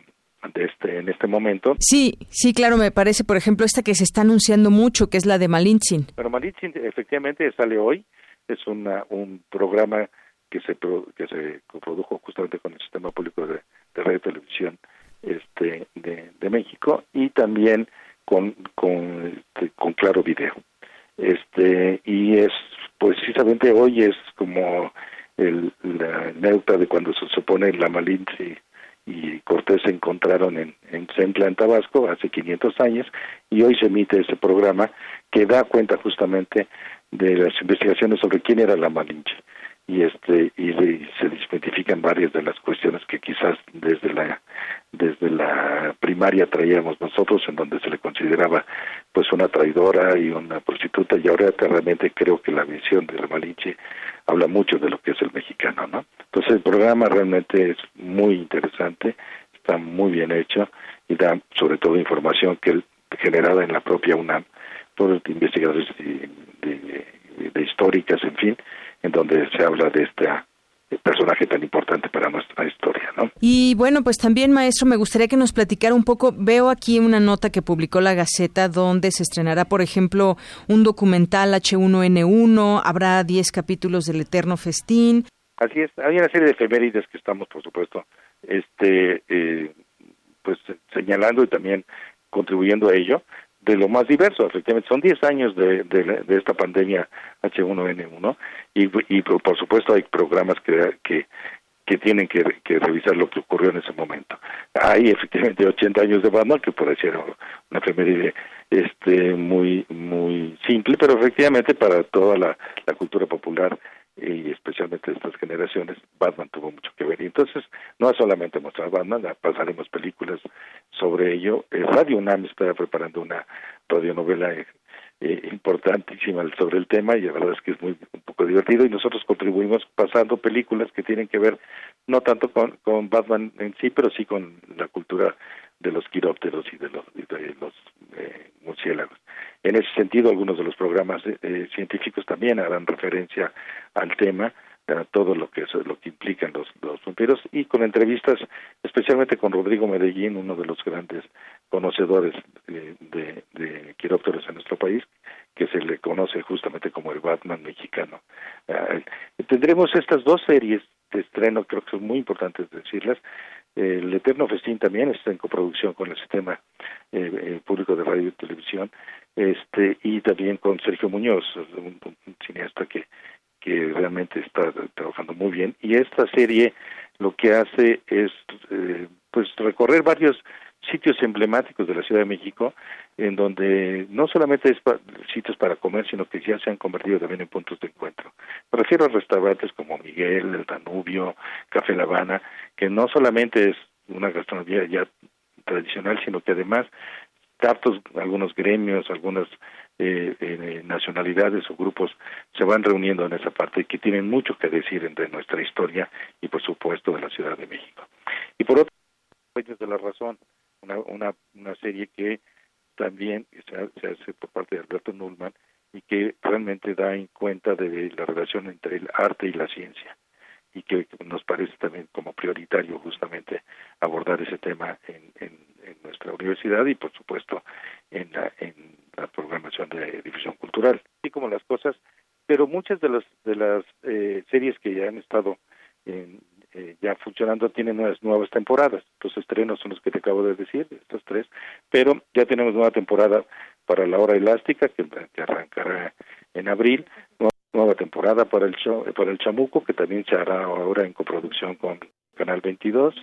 de este, en este momento. Sí, sí, claro, me parece, por ejemplo, esta que se está anunciando mucho, que es la de Malintzin. Pero Malintzin efectivamente sale hoy, es una, un programa que se que se produjo justamente con el sistema público de, radio y televisión este de, de, México y también con con, este, con claro video. Este y es pues precisamente hoy es como el, la neutra de cuando se supone la Malinche y Cortés se encontraron en, en Centla, en Tabasco, hace 500 años, y hoy se emite ese programa que da cuenta justamente de las investigaciones sobre quién era la Malinche y este y, se identifican varias de las cuestiones que quizás desde la desde la primaria traíamos nosotros en donde se le consideraba pues una traidora y una prostituta y ahora realmente creo que la visión de la Malinche habla mucho de lo que es el mexicano no entonces el programa realmente es muy interesante está muy bien hecho y da sobre todo información que generada en la propia UNAM por investigadores de, de históricas en fin en donde se habla de este personaje tan importante para nuestra historia, ¿no? Y bueno, pues también, maestro, me gustaría que nos platicara un poco. Veo aquí una nota que publicó la Gaceta donde se estrenará, por ejemplo, un documental H1N1, habrá 10 capítulos del Eterno Festín. Así es, hay una serie de efemérides que estamos, por supuesto, este, eh, pues señalando y también contribuyendo a ello de lo más diverso, efectivamente. Son 10 años de, de, esta pandemia H1N1 y, por supuesto hay programas que, que, que tienen que, que, revisar lo que ocurrió en ese momento. Hay efectivamente 80 años de Batman, que ser una efeméride este, muy, muy simple, pero efectivamente para toda la cultura popular y especialmente estas generaciones, Batman tuvo mucho que ver. Y entonces, no es solamente mostrar Batman, pasaremos películas sobre ello. Eh, Radio UNAM está preparando una radionovela eh, eh, importantísima sobre el tema y la verdad es que es muy un poco divertido y nosotros contribuimos pasando películas que tienen que ver no tanto con, con Batman en sí, pero sí con la cultura de los quirópteros y de los, de los eh, murciélagos. En ese sentido, algunos de los programas eh, científicos también harán referencia al tema, a todo lo que lo que implican los, los vampiros y con entrevistas, especialmente con Rodrigo Medellín, uno de los grandes conocedores de, de, de quirópteros en nuestro país, que se le conoce justamente como el Batman mexicano. Uh, tendremos estas dos series de estreno, creo que son muy importantes decirlas, El Eterno Festín también está en coproducción con el sistema eh, público de radio y televisión, este y también con Sergio Muñoz, un, cineasta que que realmente está trabajando muy bien. Y esta serie lo que hace es pues recorrer varios sitios emblemáticos de la Ciudad de México, en donde no solamente es sitios para comer, sino que ya se han convertido también en puntos de encuentro. Me refiero a restaurantes como Miguel, el Danubio, Café La Habana, que no solamente es una gastronomía ya tradicional, sino que además tantos algunos gremios, algunas eh, eh, nacionalidades o grupos se van reuniendo en esa parte y que tienen mucho que decir entre nuestra historia y por supuesto de la Ciudad de México. Y por otro de la razón, una, una, una serie que también se, hace por parte de Alberto Nullman y que realmente da en cuenta de la relación entre el arte y la ciencia y que nos parece también como prioritario justamente abordar ese tema en, en, nuestra universidad y por supuesto en la, en la programación de difusión cultural. Así como las cosas pero muchas de las de las eh, series que ya han estado en, eh, ya funcionando tienen nuevas, nuevas temporadas. Los estrenos son los que te acabo de decir, estos tres, pero ya tenemos nueva temporada para La Hora Elástica, que, arrancará en abril, nueva, temporada para el, para el Chamuco, que también se hará ahora en coproducción con Canal 22.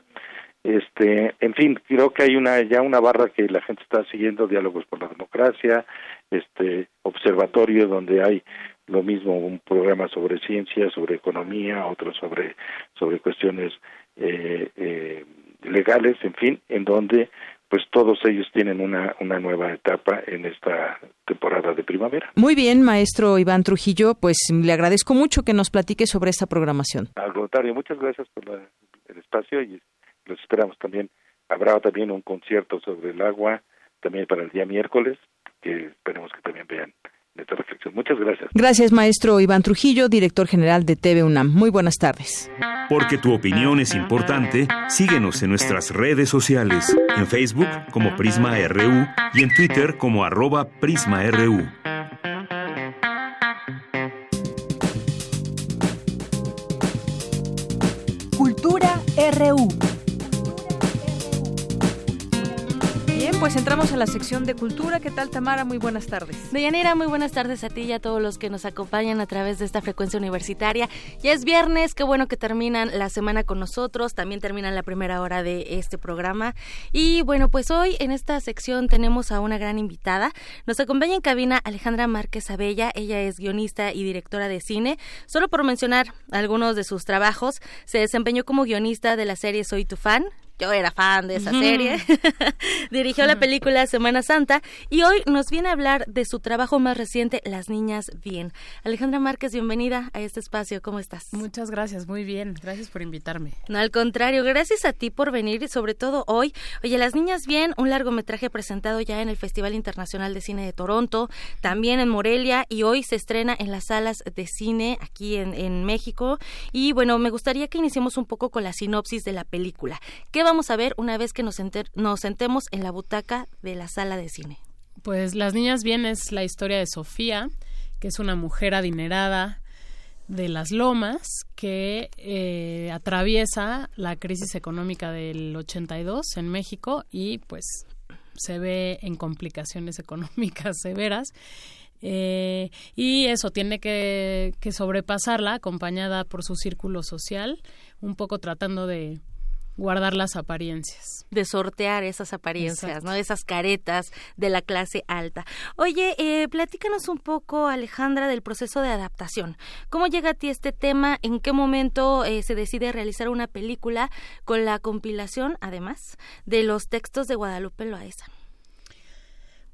Este, en fin, creo que hay una ya una barra que la gente está siguiendo, diálogos por la democracia, este observatorio donde hay lo mismo un programa sobre ciencia, sobre economía, otro sobre sobre cuestiones eh, eh, legales, en fin, en donde pues todos ellos tienen una, una nueva etapa en esta temporada de primavera. Muy bien, maestro Iván Trujillo, pues le agradezco mucho que nos platique sobre esta programación. Al contrario, muchas gracias por el espacio y los esperamos también. Habrá también un concierto sobre el agua, también para el día miércoles, que esperemos que también vean esta reflexión. Muchas gracias. Gracias, maestro Iván Trujillo, director general de TV UNAM. Muy buenas tardes. Porque tu opinión es importante, síguenos en nuestras redes sociales, en Facebook como Prisma RU y en Twitter como arroba PrismaRU. Cultura RU. Pues entramos a la sección de cultura. ¿Qué tal, Tamara? Muy buenas tardes. Deyanira, muy buenas tardes a ti y a todos los que nos acompañan a través de esta frecuencia universitaria. Ya es viernes, qué bueno que terminan la semana con nosotros, también terminan la primera hora de este programa. Y bueno, pues hoy en esta sección tenemos a una gran invitada. Nos acompaña en cabina Alejandra Márquez Abella, ella es guionista y directora de cine. Solo por mencionar algunos de sus trabajos, se desempeñó como guionista de la serie Soy tu fan, yo era fan de esa serie. Dirigió la película Semana Santa y hoy nos viene a hablar de su trabajo más reciente, Las Niñas Bien. Alejandra Márquez, bienvenida a este espacio. ¿Cómo estás? Muchas gracias, muy bien. Gracias por invitarme. No, al contrario, gracias a ti por venir y sobre todo hoy. Oye, Las Niñas Bien, un largometraje presentado ya en el Festival Internacional de Cine de Toronto, también en Morelia y hoy se estrena en las salas de cine aquí en, en México. Y bueno, me gustaría que iniciemos un poco con la sinopsis de la película. ¿Qué vamos a ver una vez que nos, nos sentemos en la butaca de la sala de cine? Pues Las Niñas Bien es la historia de Sofía, que es una mujer adinerada de las lomas que eh, atraviesa la crisis económica del 82 en México y pues se ve en complicaciones económicas severas. Eh, y eso tiene que, que sobrepasarla acompañada por su círculo social, un poco tratando de guardar las apariencias. De sortear esas apariencias, ¿no? Esas caretas de la clase alta. Oye, eh, platícanos un poco, Alejandra, del proceso de adaptación. ¿Cómo llega a ti este tema? ¿En qué momento eh, se decide realizar una película con la compilación, además, de los textos de Guadalupe Loaesa?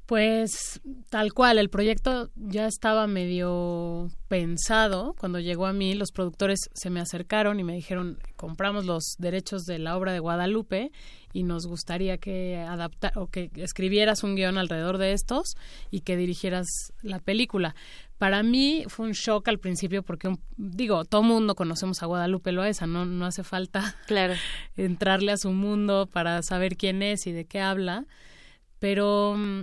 Pues tal cual, el proyecto ya estaba medio pensado. Cuando llegó a mí, los productores se me acercaron y me dijeron, compramos los derechos de la obra de Guadalupe y nos gustaría que adapta o que escribieras un guion alrededor de estos y que dirigieras la película. Para mí fue un shock al principio porque, digo, todo mundo conocemos a Guadalupe Loesa, no, no hace falta claro. entrarle a su mundo para saber quién es y de qué habla. Pero mm,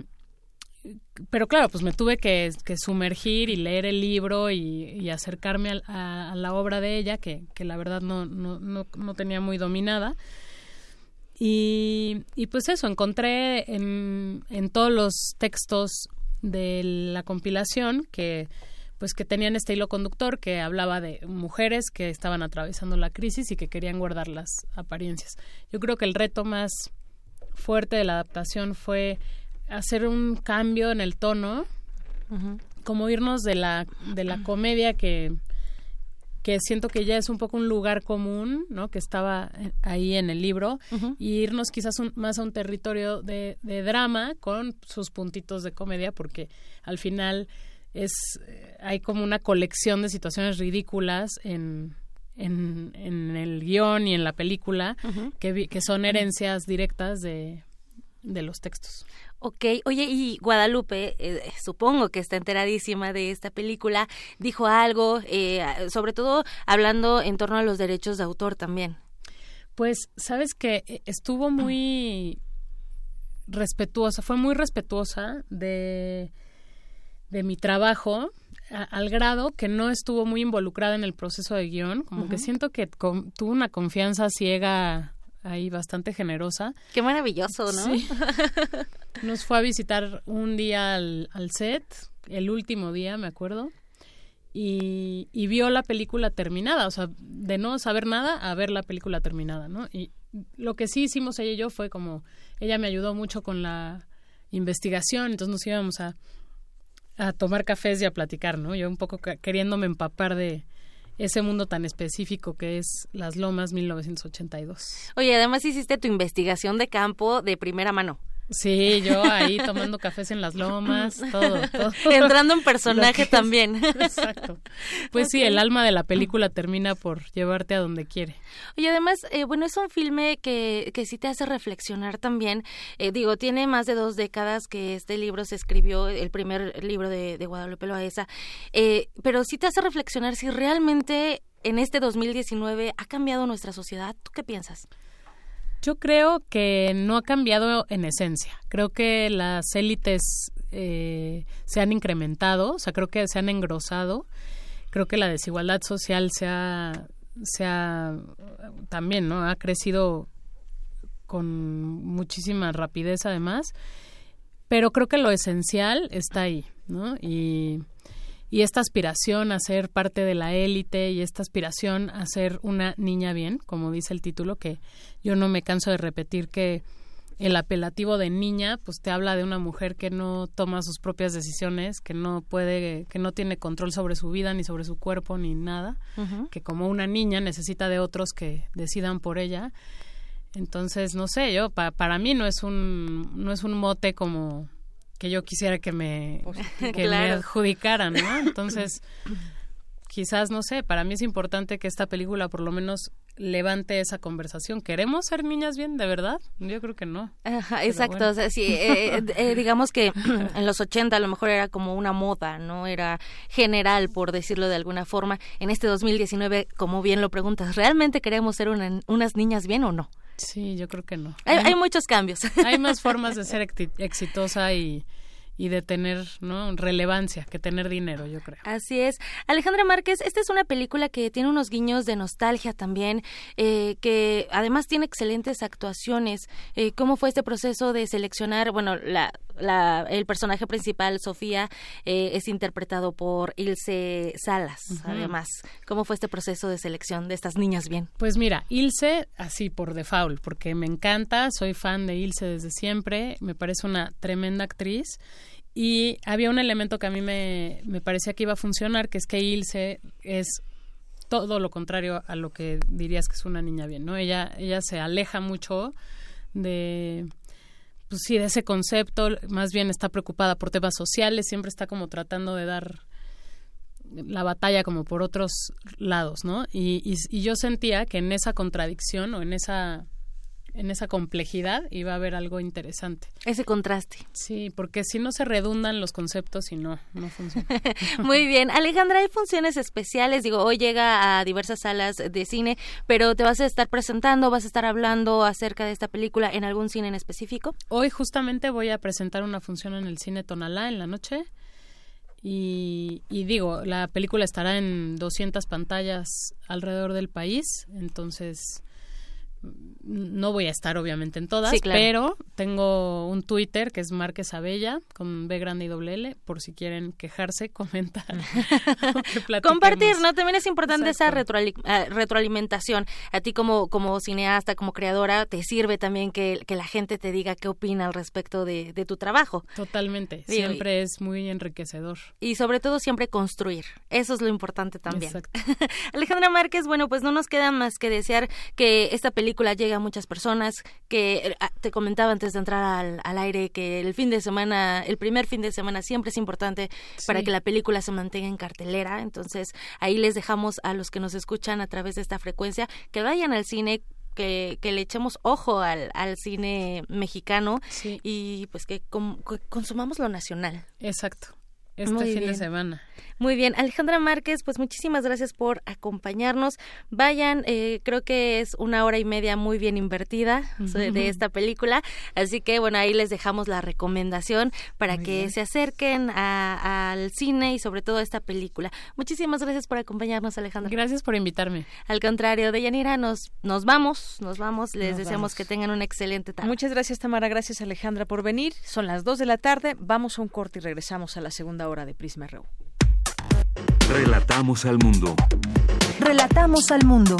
pero claro, pues me tuve que, sumergir y leer el libro y, acercarme a, la obra de ella, que, la verdad no, no, no, no, tenía muy dominada. Y, y pues eso, encontré en, en todos los textos de la compilación que pues que tenían este hilo conductor que hablaba de mujeres que estaban atravesando la crisis y que querían guardar las apariencias. Yo creo que el reto más fuerte de la adaptación fue hacer un cambio en el tono, como irnos de la de la comedia que que siento que ya es un poco un lugar común, ¿no? Que estaba ahí en el libro, y irnos quizás más a un territorio de, de, drama con sus puntitos de comedia, porque al final es eh, hay como una colección de situaciones ridículas en, en, en el guion y en la película que, que son herencias directas de, de los textos. Ok, oye, y Guadalupe, eh, supongo que está enteradísima de esta película, dijo algo, eh, sobre todo hablando en torno a los derechos de autor también. Pues, sabes que eh, estuvo muy respetuosa, fue muy respetuosa de, de mi trabajo, al grado que no estuvo muy involucrada en el proceso de guion, como que siento que tuvo una confianza ciega ahí bastante generosa. Qué maravilloso, ¿no? Sí. Nos fue a visitar un día al, set, el último día, me acuerdo, y, y, vio la película terminada, o sea, de no saber nada a ver la película terminada, ¿no? Y lo que sí hicimos ella y yo fue como, ella me ayudó mucho con la investigación, entonces nos íbamos a, a tomar cafés y a platicar, ¿no? Yo un poco queriéndome empapar de, ese mundo tan específico que es Las Lomas 1982. Oye, además hiciste tu investigación de campo de primera mano. Sí, yo ahí tomando cafés en las lomas, todo, todo. Entrando en personaje también. Exacto. Pues sí, el alma de la película termina por llevarte a donde quiere. Y además, eh, bueno, es un filme que, que sí te hace reflexionar también. Eh, digo, tiene más de dos décadas que este libro se escribió, el primer libro de, de Guadalupe Loaesa, eh, pero sí te hace reflexionar si realmente en este 2019 ha cambiado nuestra sociedad. ¿Tú qué piensas? Yo creo que no ha cambiado en esencia. Creo que las élites eh, se han incrementado, o sea, creo que se han engrosado. Creo que la desigualdad social se ha, se ha también, ¿no? Ha crecido con muchísima rapidez además. Pero creo que lo esencial está ahí, ¿no? Y y esta aspiración a ser parte de la élite y esta aspiración a ser una niña bien, como dice el título, que yo no me canso de repetir que el apelativo de niña pues te habla de una mujer que no toma sus propias decisiones, que no puede, que no tiene control sobre su vida ni sobre su cuerpo ni nada, que como una niña necesita de otros que decidan por ella. Entonces, no sé, yo para mí no es un no es un mote como que yo quisiera que me, que me adjudicaran, ¿no? Entonces, quizás, no sé, para mí es importante que esta película por lo menos levante esa conversación. ¿Queremos ser niñas bien, de verdad? Yo creo que no. exacto, o sea, sí, eh, eh, eh, digamos que en los 80 a lo mejor era como una moda, ¿no? Era general, por decirlo de alguna forma. En este 2019, como bien lo preguntas, ¿realmente queremos ser unas niñas bien o no? Sí, yo creo que no. Hay, muchos cambios. Hay más formas de ser exitosa y, y de tener ¿no? relevancia que tener dinero, yo creo. Así es. Alejandra Márquez, esta es una película que tiene unos guiños de nostalgia también, eh, que además tiene excelentes actuaciones. Eh, ¿Cómo fue este proceso de seleccionar? Bueno, la, la, el personaje principal, Sofía, eh, es interpretado por Ilse Salas, además. ¿Cómo fue este proceso de selección de estas niñas bien? Pues mira, Ilse, así por default, porque me encanta, soy fan de Ilse desde siempre, me parece una tremenda actriz. Y había un elemento que a mí me, me parecía que iba a funcionar, que es que Ilse es todo lo contrario a lo que dirías que es una niña bien, ¿no? Ella, ella se aleja mucho de, pues sí, de ese concepto, más bien está preocupada por temas sociales, siempre está como tratando de dar la batalla como por otros lados, ¿no? Y, y, y yo sentía que en esa contradicción o en esa en esa complejidad y va a haber algo interesante. Ese contraste. Sí, porque si no se redundan los conceptos y no, no funciona. Muy bien. Alejandra, hay funciones especiales. Digo, hoy llega a diversas salas de cine, pero ¿te vas a estar presentando, vas a estar hablando acerca de esta película en algún cine en específico? Hoy justamente voy a presentar una función en el cine Tonalá en la noche. Y, y, digo, la película estará en 200 pantallas alrededor del país, entonces no voy a estar obviamente en todas, pero tengo un Twitter que es Márquez Abella con B grande y doble L, por si quieren quejarse, comentar. Compartir, ¿no? También es importante esa ah, retroalimentación. A ti como, como cineasta, como creadora, te sirve también que, que la gente te diga qué opina al respecto de, de tu trabajo. Totalmente, siempre es muy enriquecedor. Y sobre todo siempre construir, eso es lo importante también. Alejandra Márquez, bueno, pues no nos queda más que desear que esta película llegue a muchas personas, que ah, te comentaba antes de entrar al, al, aire que el fin de semana, el primer fin de semana siempre es importante para que la película se mantenga en cartelera, entonces ahí les dejamos a los que nos escuchan a través de esta frecuencia que vayan al cine que, que, le echemos ojo al, al cine mexicano y pues que, que, consumamos lo nacional. Exacto. Este fin de semana. Muy bien, Alejandra Márquez, pues muchísimas gracias por acompañarnos. Vayan, eh, creo que es una hora y media muy bien invertida de esta película, así que bueno, ahí les dejamos la recomendación para que se acerquen al cine y sobre todo a esta película. Muchísimas gracias por acompañarnos, Alejandra. Gracias por invitarme. Al contrario, Deyanira, nos, nos vamos, nos vamos, les deseamos que tengan una excelente tarde. Muchas gracias, Tamara, gracias, Alejandra, por venir. Son las dos de la tarde, vamos a un corte y regresamos a la segunda hora de Prisma RU. Relatamos al mundo. Relatamos al mundo.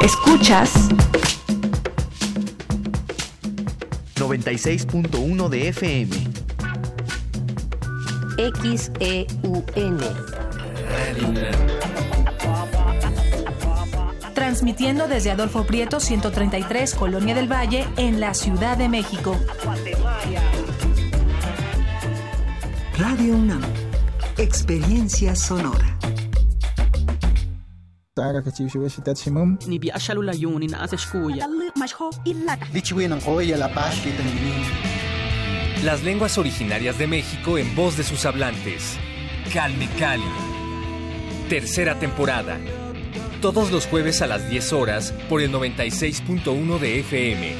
Escuchas 96.1 de FM. XEUN. Transmitiendo desde Adolfo Prieto 133, Colonia del Valle, en la Ciudad de México. Radio UNAM. Experiencia sonora. Las lenguas originarias de México en voz de sus hablantes. Calme Cali. Tercera temporada. Todos los jueves a las 10 horas por el 96.1 de FM.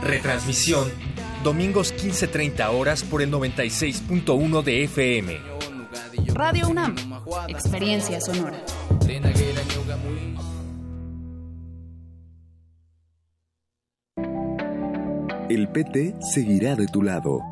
Retransmisión domingos 15.30 horas por el 96.1 de FM. Radio UNAM, experiencia sonora. El PT seguirá de tu lado.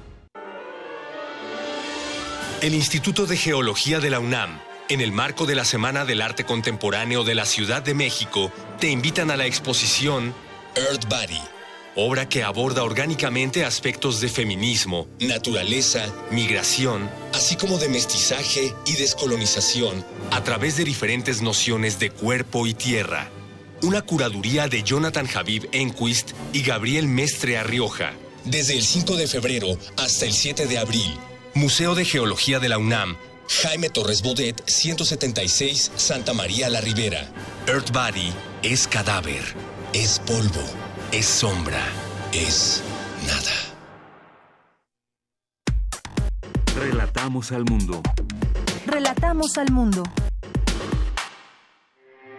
El Instituto de Geología de la UNAM, en el marco de la Semana del Arte Contemporáneo de la Ciudad de México, te invitan a la exposición Earth Body, obra que aborda orgánicamente aspectos de feminismo, naturaleza, migración, así como de mestizaje y descolonización, a través de diferentes nociones de cuerpo y tierra. Una curaduría de Jonathan Javib Enquist y Gabriel Mestre Arrioja. Desde el 5 de febrero hasta el 7 de abril. Museo de Geología de la UNAM, Jaime Torres Bodet, 176, Santa María la Ribera. Earth Body es cadáver, es polvo, es sombra, es nada. Relatamos al mundo. Relatamos al mundo.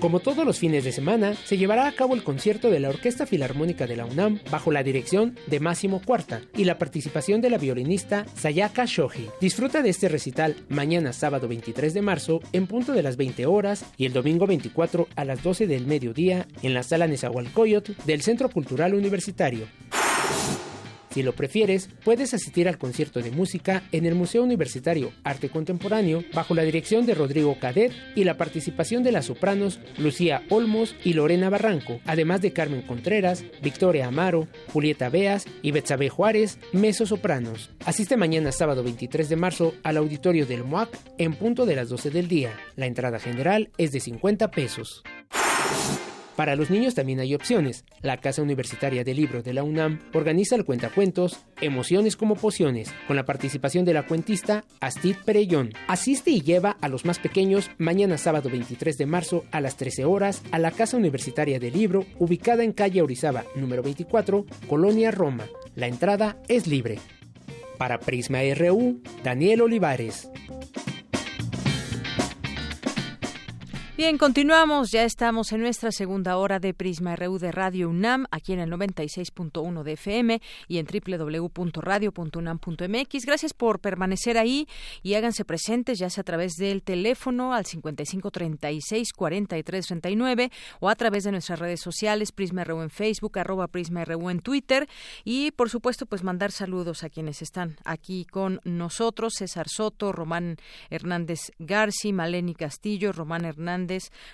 Como todos los fines de semana, se llevará a cabo el concierto de la Orquesta Filarmónica de la UNAM bajo la dirección de Máximo Cuarta y la participación de la violinista Sayaka Shoji. Disfruta de este recital mañana sábado 23 de marzo en punto de las 20 horas y el domingo 24 a las 12 del mediodía en la sala Nezahualcóyotl del Centro Cultural Universitario. Si lo prefieres, puedes asistir al concierto de música en el Museo Universitario Arte Contemporáneo bajo la dirección de Rodrigo Cadet y la participación de las sopranos Lucía Olmos y Lorena Barranco, además de Carmen Contreras, Victoria Amaro, Julieta Beas y Betsabe Juárez, sopranos. Asiste mañana sábado 23 de marzo al auditorio del MOAC en punto de las 12 del día. La entrada general es de 50 pesos. Para los niños también hay opciones. La Casa Universitaria del Libro de la UNAM organiza el cuentacuentos Emociones como Pociones, con la participación de la cuentista Astrid Perellón. Asiste y lleva a los más pequeños mañana sábado 23 de marzo a las 13 horas a la Casa Universitaria del Libro, ubicada en calle Orizaba, número 24, Colonia Roma. La entrada es libre. Para Prisma RU, Daniel Olivares. Bien, continuamos. Ya estamos en nuestra segunda hora de Prisma RU de Radio UNAM, aquí en el 96.1 de FM y en www.radio.unam.mx. Gracias por permanecer ahí y háganse presentes, ya sea a través del teléfono al 5536-4339 o a través de nuestras redes sociales, Prisma RU en Facebook, arroba Prisma RU en Twitter y, por supuesto, pues mandar saludos a quienes están aquí con nosotros: César Soto, Román Hernández Garci, Maleni Castillo, Román Hernández.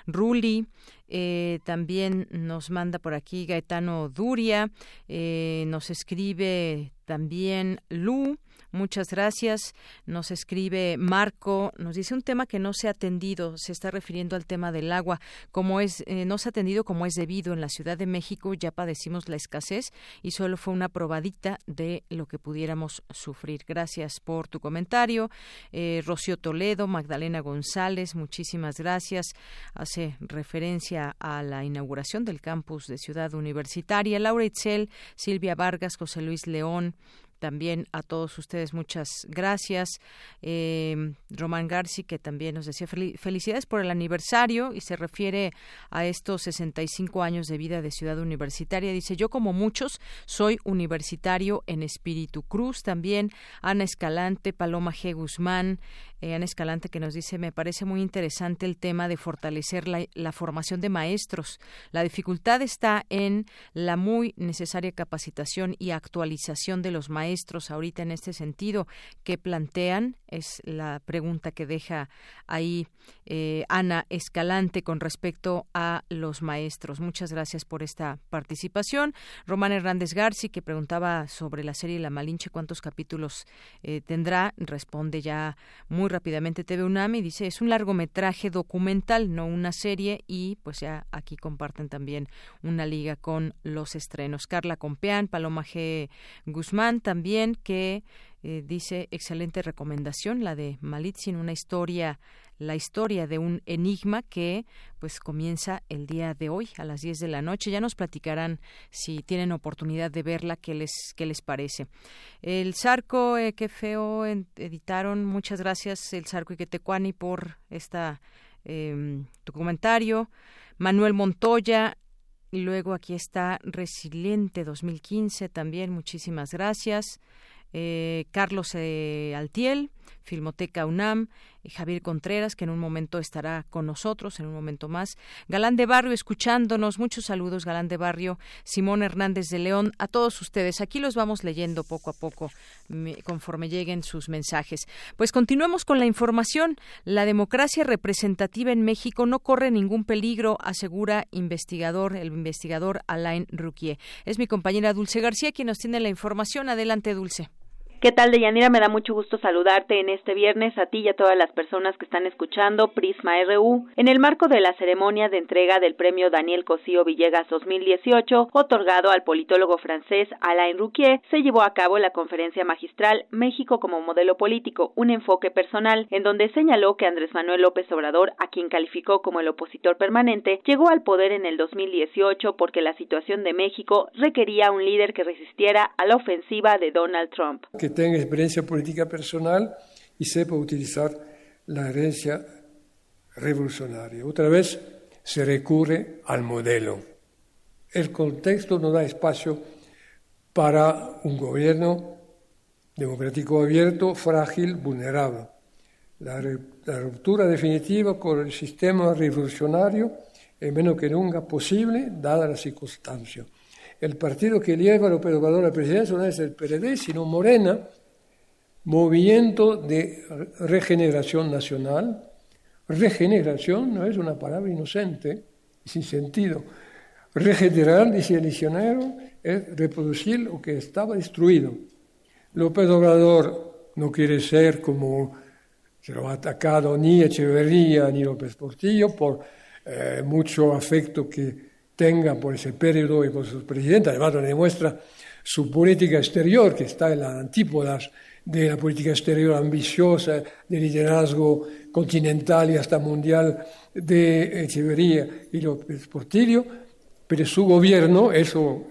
Ruli, eh, también nos manda por aquí Gaetano Duria, eh, nos escribe también Lu, Muchas gracias. Nos escribe Marco, nos dice un tema que no se ha atendido, se está refiriendo al tema del agua, como es eh, no se ha atendido como es debido en la Ciudad de México, ya padecimos la escasez y solo fue una probadita de lo que pudiéramos sufrir. Gracias por tu comentario. Eh, Rocío Toledo, Magdalena González, muchísimas gracias. Hace referencia a la inauguración del campus de Ciudad Universitaria. Laura Itzel, Silvia Vargas, José Luis León, también a todos ustedes muchas gracias. Eh, Román Garci, que también nos decía felicidades por el aniversario y se refiere a estos 65 años de vida de Ciudad Universitaria. Dice, yo como muchos soy universitario en espíritu. Cruz también, Ana Escalante, Paloma G. Guzmán, eh, Ana Escalante que nos dice, me parece muy interesante el tema de fortalecer la, la formación de maestros. La dificultad está en la muy necesaria capacitación y actualización de los maestros maestros ahorita en este sentido que plantean? Es la pregunta que deja ahí eh, Ana Escalante con respecto a los maestros. Muchas gracias por esta participación. Román Hernández Garci, que preguntaba sobre la serie La Malinche, cuántos capítulos eh, tendrá, responde ya muy rápidamente TV UNAM y dice, es un largometraje documental, no una serie, y pues ya aquí comparten también una liga con los estrenos. Carla Compeán, Paloma G. Guzmán, también también que eh, dice excelente recomendación la de Malitzin, una historia la historia de un enigma que pues comienza el día de hoy a las 10 de la noche. Ya nos platicarán si tienen oportunidad de verla qué les qué les parece. El Zarco eh, qué feo editaron. Muchas gracias el Zarco y Quetecuani por esta eh, comentario. Manuel Montoya luego aquí está Resiliente 2015 también, muchísimas gracias. Eh, Carlos eh, Altiel, Filmoteca UNAM, eh, Javier Contreras, que en un momento estará con nosotros, en un momento más. Galán de Barrio, escuchándonos. Muchos saludos, Galán de Barrio. Simón Hernández de León, a todos ustedes. Aquí los vamos leyendo poco a poco, conforme lleguen sus mensajes. Pues continuemos con la información. La democracia representativa en México no corre ningún peligro, asegura investigador, el investigador Alain Ruquier. Es mi compañera Dulce García quien nos tiene la información. Adelante, Dulce. ¿Qué tal, Deyanira? Me da mucho gusto saludarte en este viernes a ti y a todas las personas que están escuchando Prisma RU en el marco de la ceremonia de entrega del premio Daniel Cosío Villegas 2018, otorgado al politólogo francés Alain Rouquier, se llevó a cabo la conferencia magistral México como modelo político, un enfoque personal, en donde señaló que Andrés Manuel López Obrador, a quien calificó como el opositor permanente, llegó al poder en el 2018 porque la situación de México requería un líder que resistiera a la ofensiva de Donald Trump que tenga experiencia política personal y sepa utilizar la herencia revolucionaria. Otra vez se recurre al modelo. El contexto no da espacio para un gobierno democrático abierto, frágil, vulnerable. La, ruptura definitiva con el sistema revolucionario es menos que nunca posible, dada la circunstancia. El partido que lleva López Obrador a la presidencia no es el PRD, sino Morena, movimiento de regeneración nacional. Regeneración no es una palabra inocente, sin sentido. Regenerar, dice el diccionario, es reproducir lo que estaba destruido. López Obrador no quiere ser como se lo ha atacado ni Echeverría ni López Portillo por eh, mucho afecto que tenga por ese periodo y por sus presidentes. Además, lo demuestra su política exterior, que está en las antípodas de la política exterior ambiciosa, de liderazgo continental y hasta mundial de Echeverría y López Portillo, pero su gobierno, eso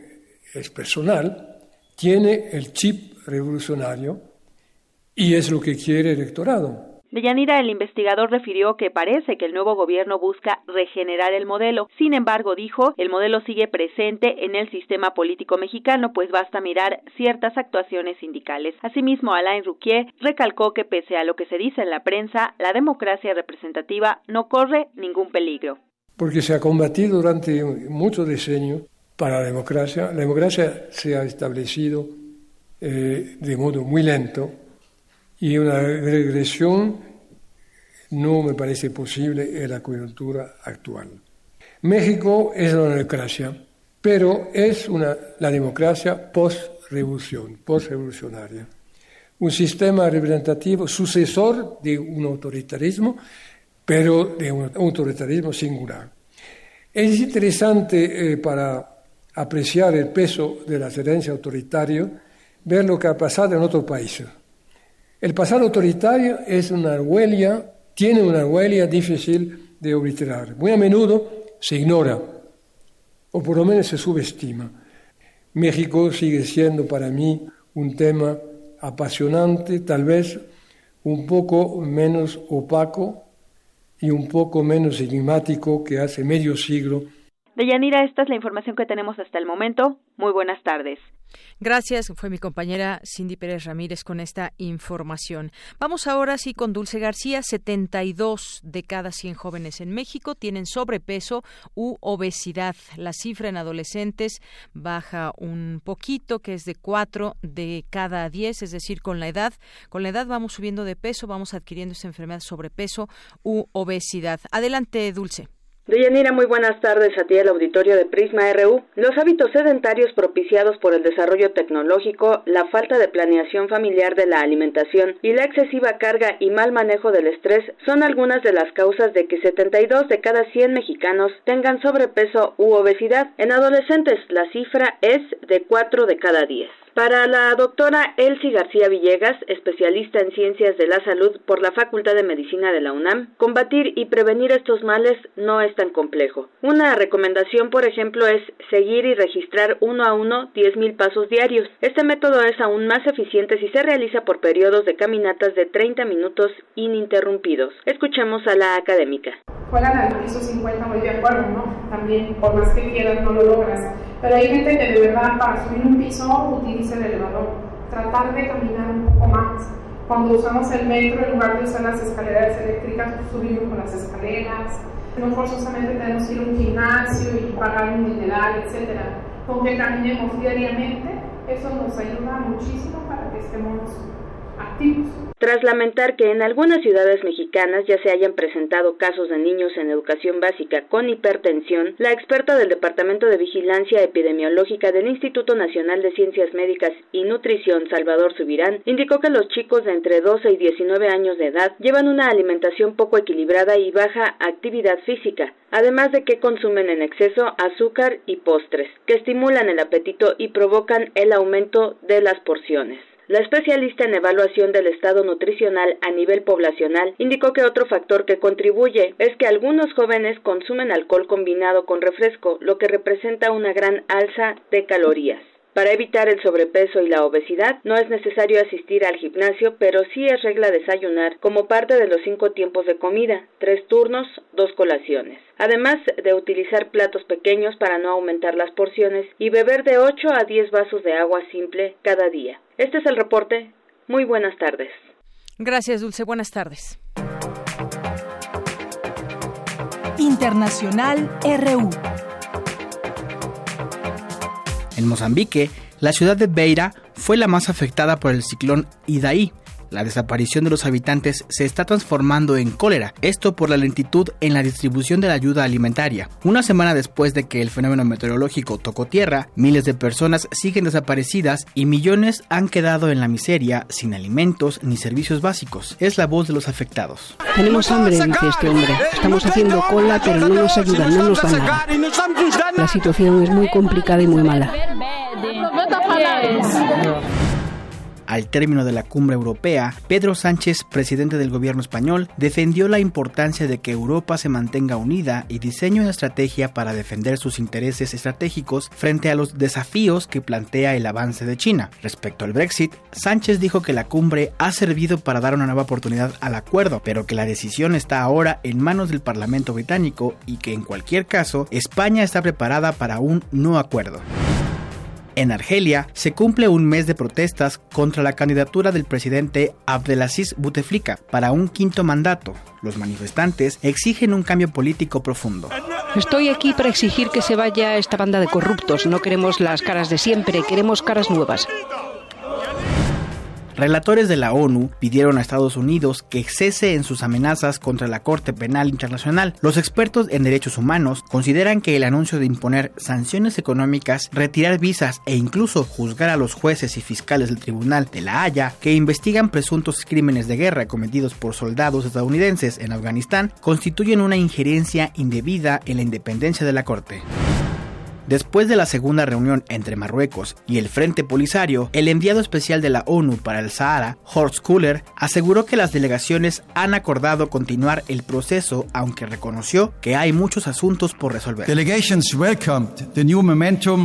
es personal, tiene el chip revolucionario y es lo que quiere el electorado. Deyanira, el investigador refirió que parece que el nuevo gobierno busca regenerar el modelo. Sin embargo, dijo, el modelo sigue presente en el sistema político mexicano, pues basta mirar ciertas actuaciones sindicales. Asimismo, Alain Rouquier recalcó que pese a lo que se dice en la prensa, la democracia representativa no corre ningún peligro. Porque se ha combatido durante muchos decenios para la democracia. La democracia se ha establecido eh, de modo muy lento y una regresión no me parece posible en la coyuntura actual. México es una democracia, pero es una, la democracia post-revolución, post-revolucionaria. Un sistema representativo sucesor de un autoritarismo, pero de un autoritarismo singular. Es interesante eh, para apreciar el peso de la herencia autoritaria ver lo que ha pasado en otros países. El pasado autoritario es una huella, tiene una huella difícil de obliterar. Muy a menudo se ignora, o por lo menos se subestima. México sigue siendo para mí un tema apasionante, tal vez un poco menos opaco y un poco menos enigmático que hace medio siglo. Deyanira, esta es la información que tenemos hasta el momento. Muy buenas tardes. Gracias, fue mi compañera Cindy Pérez Ramírez con esta información. Vamos ahora sí con Dulce García. 72 de cada 100 jóvenes en México tienen sobrepeso u obesidad. La cifra en adolescentes baja un poquito, que es de 4 de cada 10, es decir, con la edad. Con la edad vamos subiendo de peso, vamos adquiriendo esta enfermedad sobrepeso u obesidad. Adelante, Dulce. Deyanira, muy buenas tardes a ti el auditorio de Prisma RU. Los hábitos sedentarios propiciados por el desarrollo tecnológico, la falta de planeación familiar de la alimentación y la excesiva carga y mal manejo del estrés son algunas de las causas de que 72 de cada 100 mexicanos tengan sobrepeso u obesidad. En adolescentes la cifra es de 4 de cada 10. Para la doctora Elsie García Villegas, especialista en ciencias de la salud por la Facultad de Medicina de la UNAM, combatir y prevenir estos males no es tan complejo. Una recomendación, por ejemplo, es seguir y registrar uno a uno 10.000 pasos diarios. Este método es aún más eficiente si se realiza por periodos de caminatas de 30 minutos ininterrumpidos. Escuchemos a la académica. Juegan al piso 50 muy de acuerdo, ¿no? También, por más que quieras, no lo logras pero hay gente que de verdad para subir un piso utiliza el elevador. Tratar de caminar un poco más. Cuando usamos el metro, en lugar de usar las escaleras eléctricas, pues subimos con las escaleras. No forzosamente tenemos que ir a un gimnasio y pagar un dineral, etc. Con que caminemos diariamente, eso nos ayuda muchísimo para que estemos Tras lamentar que en algunas ciudades mexicanas ya se hayan presentado casos de niños en educación básica con hipertensión, la experta del Departamento de Vigilancia Epidemiológica del Instituto Nacional de Ciencias Médicas y Nutrición, Salvador Subirán, indicó que los chicos de entre 12 y 19 años de edad llevan una alimentación poco equilibrada y baja actividad física, además de que consumen en exceso azúcar y postres, que estimulan el apetito y provocan el aumento de las porciones. La especialista en evaluación del estado nutricional a nivel poblacional indicó que otro factor que contribuye es que algunos jóvenes consumen alcohol combinado con refresco, lo que representa una gran alza de calorías. Para evitar el sobrepeso y la obesidad no es necesario asistir al gimnasio, pero sí es regla desayunar como parte de los cinco tiempos de comida, tres turnos, dos colaciones. Además de utilizar platos pequeños para no aumentar las porciones y beber de 8 a 10 vasos de agua simple cada día. Este es el reporte. Muy buenas tardes. Gracias, Dulce. Buenas tardes. Internacional RU. En Mozambique, la ciudad de Beira fue la más afectada por el ciclón Idaí, la desaparición de los habitantes se está transformando en cólera, esto por la lentitud en la distribución de la ayuda alimentaria. Una semana después de que el fenómeno meteorológico tocó tierra, miles de personas siguen desaparecidas y millones han quedado en la miseria sin alimentos ni servicios básicos. Es la voz de los afectados. Tenemos hambre, dice este hombre. Estamos haciendo cola, pero no nos ayudan, no nos dan nada. La situación es muy complicada y muy mala. Al término de la cumbre europea, Pedro Sánchez, presidente del gobierno español, defendió la importancia de que Europa se mantenga unida y diseñe una estrategia para defender sus intereses estratégicos frente a los desafíos que plantea el avance de China. Respecto al Brexit, Sánchez dijo que la cumbre ha servido para dar una nueva oportunidad al acuerdo, pero que la decisión está ahora en manos del Parlamento británico y que en cualquier caso España está preparada para un no acuerdo. En Argelia se cumple un mes de protestas contra la candidatura del presidente Abdelaziz Bouteflika para un quinto mandato. Los manifestantes exigen un cambio político profundo. Estoy aquí para exigir que se vaya esta banda de corruptos. No queremos las caras de siempre, queremos caras nuevas. Relatores de la ONU pidieron a Estados Unidos que cese en sus amenazas contra la Corte Penal Internacional. Los expertos en derechos humanos consideran que el anuncio de imponer sanciones económicas, retirar visas e incluso juzgar a los jueces y fiscales del Tribunal de la Haya que investigan presuntos crímenes de guerra cometidos por soldados estadounidenses en Afganistán constituyen una injerencia indebida en la independencia de la Corte. Después de la segunda reunión entre Marruecos y el Frente Polisario, el enviado especial de la ONU para el Sahara, Horst Kuller, aseguró que las delegaciones han acordado continuar el proceso, aunque reconoció que hay muchos asuntos por resolver.